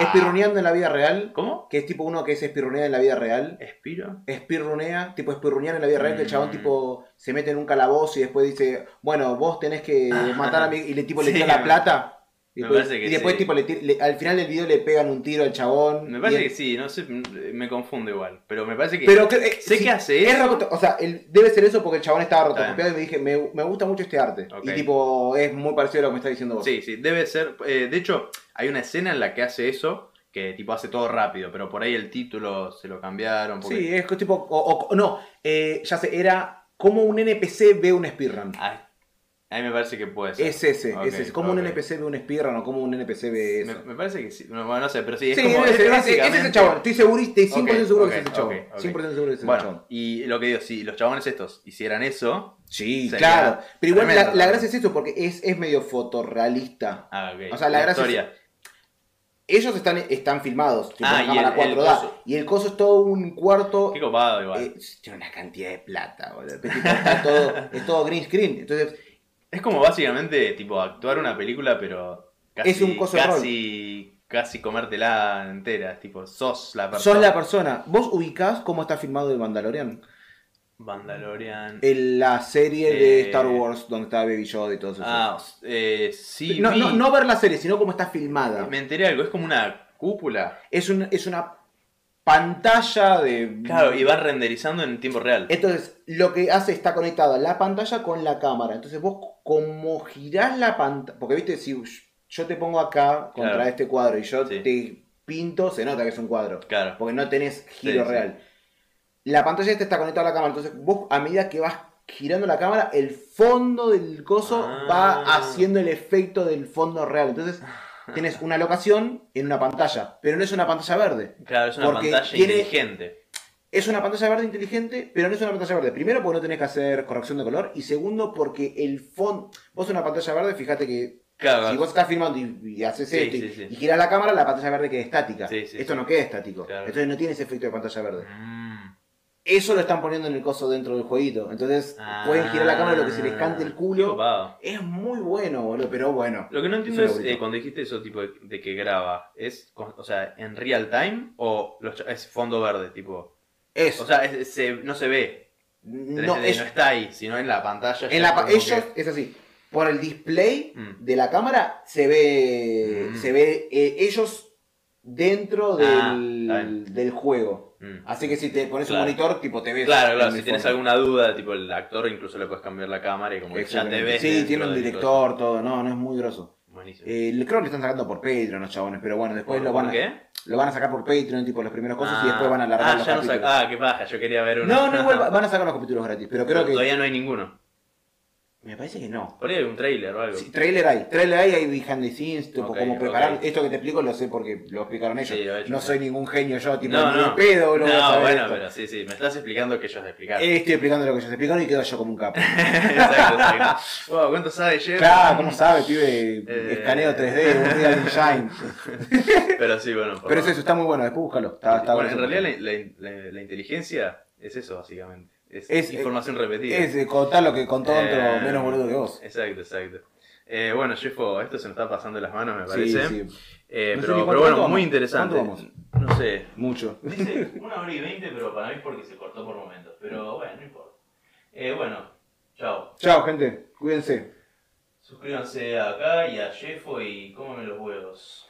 espirruneando en la vida real. ¿Cómo? Que es tipo uno que es espirrunea en la vida real. ¿Espiro? Espirrunea, tipo espirrunear en la vida real, que el chabón Mm. tipo se mete en un calabozo y después dice, bueno, vos tenés que [laughs] matar a mi... Y le tipo le Sí, tira la plata. Y me después, parece que y después sí. tipo le tir- le- al final del video le pegan un tiro al chabón. Me parece que sí, no sé, me confundo igual. Pero me parece que. Pero eh, sé sí, que hace es eso. roto- o sea, el- debe ser eso porque el chabón estaba rotocopiado y me dije, me, me gusta mucho este arte. Y tipo, es muy parecido a lo que me estás diciendo vos. Sí, sí, debe ser. eh, de hecho, hay una escena en la que hace eso, que tipo hace todo rápido, pero por ahí el título se lo cambiaron. Porque... Sí, es que tipo, o, o- no, eh, ya sé, era como un NPC ve un speedrun. Ah, A mí me parece que puede ser. Es ese, Ok, es ese. Como un ok. NPC ve un speedrun o como un NPC ve Me, eso. me parece que sí. No, bueno, no sé, pero sí. Es sí, como, ese, es básicamente- es ese chabón. Estoy seguro, estoy 100% seguro Ok, que es ese chabón. ok, ok. 100% seguro que es ese Bueno, chabón. y lo que digo, si los chabones estos hicieran eso. Sí, claro. Pero igual la, la gracia es eso, porque es, es medio fotorrealista. Ah, ok. O sea, la gracia es- historia. Ellos están, están filmados, tipo Ah, cámara el- 4 el da. coso. Y el coso es todo un cuarto. Qué copado, igual. eh, tiene una cantidad de plata, boludo. Está todo, es todo green screen. Entonces, Es como básicamente, tipo, actuar una película, pero. Casi, Es un coso rol. casi, casi comértela entera. Tipo, sos la persona. sos la persona. ¿Vos ubicás cómo está filmado el Mandalorian? Mandalorian. En la serie de Eh. Star Wars donde está Baby Yoda y todo eso. Ah, eh, sí. no, vi. no, no ver la serie, sino cómo está filmada. Me enteré algo, es como una cúpula. Es, un- es una pantalla de... Claro, y va renderizando en tiempo real. Entonces, lo que hace está conectada la pantalla con la cámara. Entonces, vos como girás la pantalla... Porque, viste, si yo te pongo acá contra Claro. este cuadro y yo Sí. te pinto, se nota que es un cuadro. Claro. Porque no tenés giro Sí, sí. real. La pantalla esta está conectada a la cámara. Entonces, vos a medida que vas girando la cámara, el fondo del coso Ah. va haciendo el efecto del fondo real. Entonces, [laughs] tienes una locación en una pantalla. Pero no es una pantalla verde. Claro, es una pantalla tiene- inteligente. Es una pantalla verde inteligente, pero no es una pantalla verde. Primero, porque no tenés que hacer corrección de color. Y segundo, porque el fondo. Vos una pantalla verde, fíjate que Claro, si vos estás filmando y, y haces Sí, esto y, sí, y girás la cámara, la pantalla verde queda estática. Sí, sí, esto no queda estático. Claro. Entonces no tiene ese efecto de pantalla verde. Mm. Eso lo están poniendo en el coso dentro del jueguito. Entonces pueden girar la cámara lo que se les cante el Ah, culo. copado. Es muy bueno, boludo, pero bueno. Lo que no entiendo es eh, cuando dijiste eso tipo de, de que graba, ¿es o sea, en real time o los es fondo verde, tipo? Es. O sea, es- se- no se ve, 3D, no, no, es está ahí, sino en la pantalla. En la pa- como que- ellos es así. Por el display Mm. de la cámara se ve. Mm. Se ve eh, ellos dentro del, Ah, bien. del juego. Mm. Así que si te pones Claro. un monitor, tipo te ves. Claro, claro, si tienes fondo. alguna duda, tipo el actor incluso le puedes cambiar la cámara y como que ya te ves. Sí, tiene un del director, todo. No, no es muy grosso. coso. Buenísimo. Eh, creo que le están sacando por Patreon los chabones, pero bueno, después ¿Por- lo van, a, qué? lo van a sacar por Patreon, tipo los primeros cosas, y Ah, después van a alargar ah, los ya no capítulos. saca- Ah, qué paja, yo quería ver uno. No, no, igual [laughs] van a sacar los capítulos gratis, pero creo Pero que. Todavía no hay ninguno. Me parece que no. Por ahí hay un trailer o algo. Sí, trailer hay, trailer hay, hay behind the scenes, tipo, como preparar. Esto que te explico lo sé porque lo explicaron ellos. Sí, lo he hecho, no soy ningún genio yo, tipo, no, ni no. pedo, a no, bueno, esto. pero sí, sí, me estás explicando que ellos explicaron. Eh, Estoy explicando lo que ellos explicaron y quedo yo como un capo. [laughs] exacto, exacto. Wow, ¿cuánto sabe Jeff? claro, ¿cómo sabe, pibe? Eh. Escaneo 3D, un Real Engine. [laughs] Pero sí, bueno. por Pero es eso, está muy bueno, después búscalo. Está, está bueno, en realidad la, la- la- la inteligencia es eso, básicamente. Es, Es- información repetida. Es eh, contar lo que contó otro Eh, menos boludo que vos. Exacto, exacto. Eh, bueno, Jeffo, esto se nos está pasando las manos, me parece. sí. Eh, No sé pero, bueno, muy interesante. ¿Cuánto No sé. Mucho. Dice [laughs] una hora y veinte, pero para mí es porque se cortó por momentos. Pero bueno, no importa. Eh, bueno, chao. Chao, gente. Cuídense. Suscríbanse acá y a Jeffo y cómenme los huevos.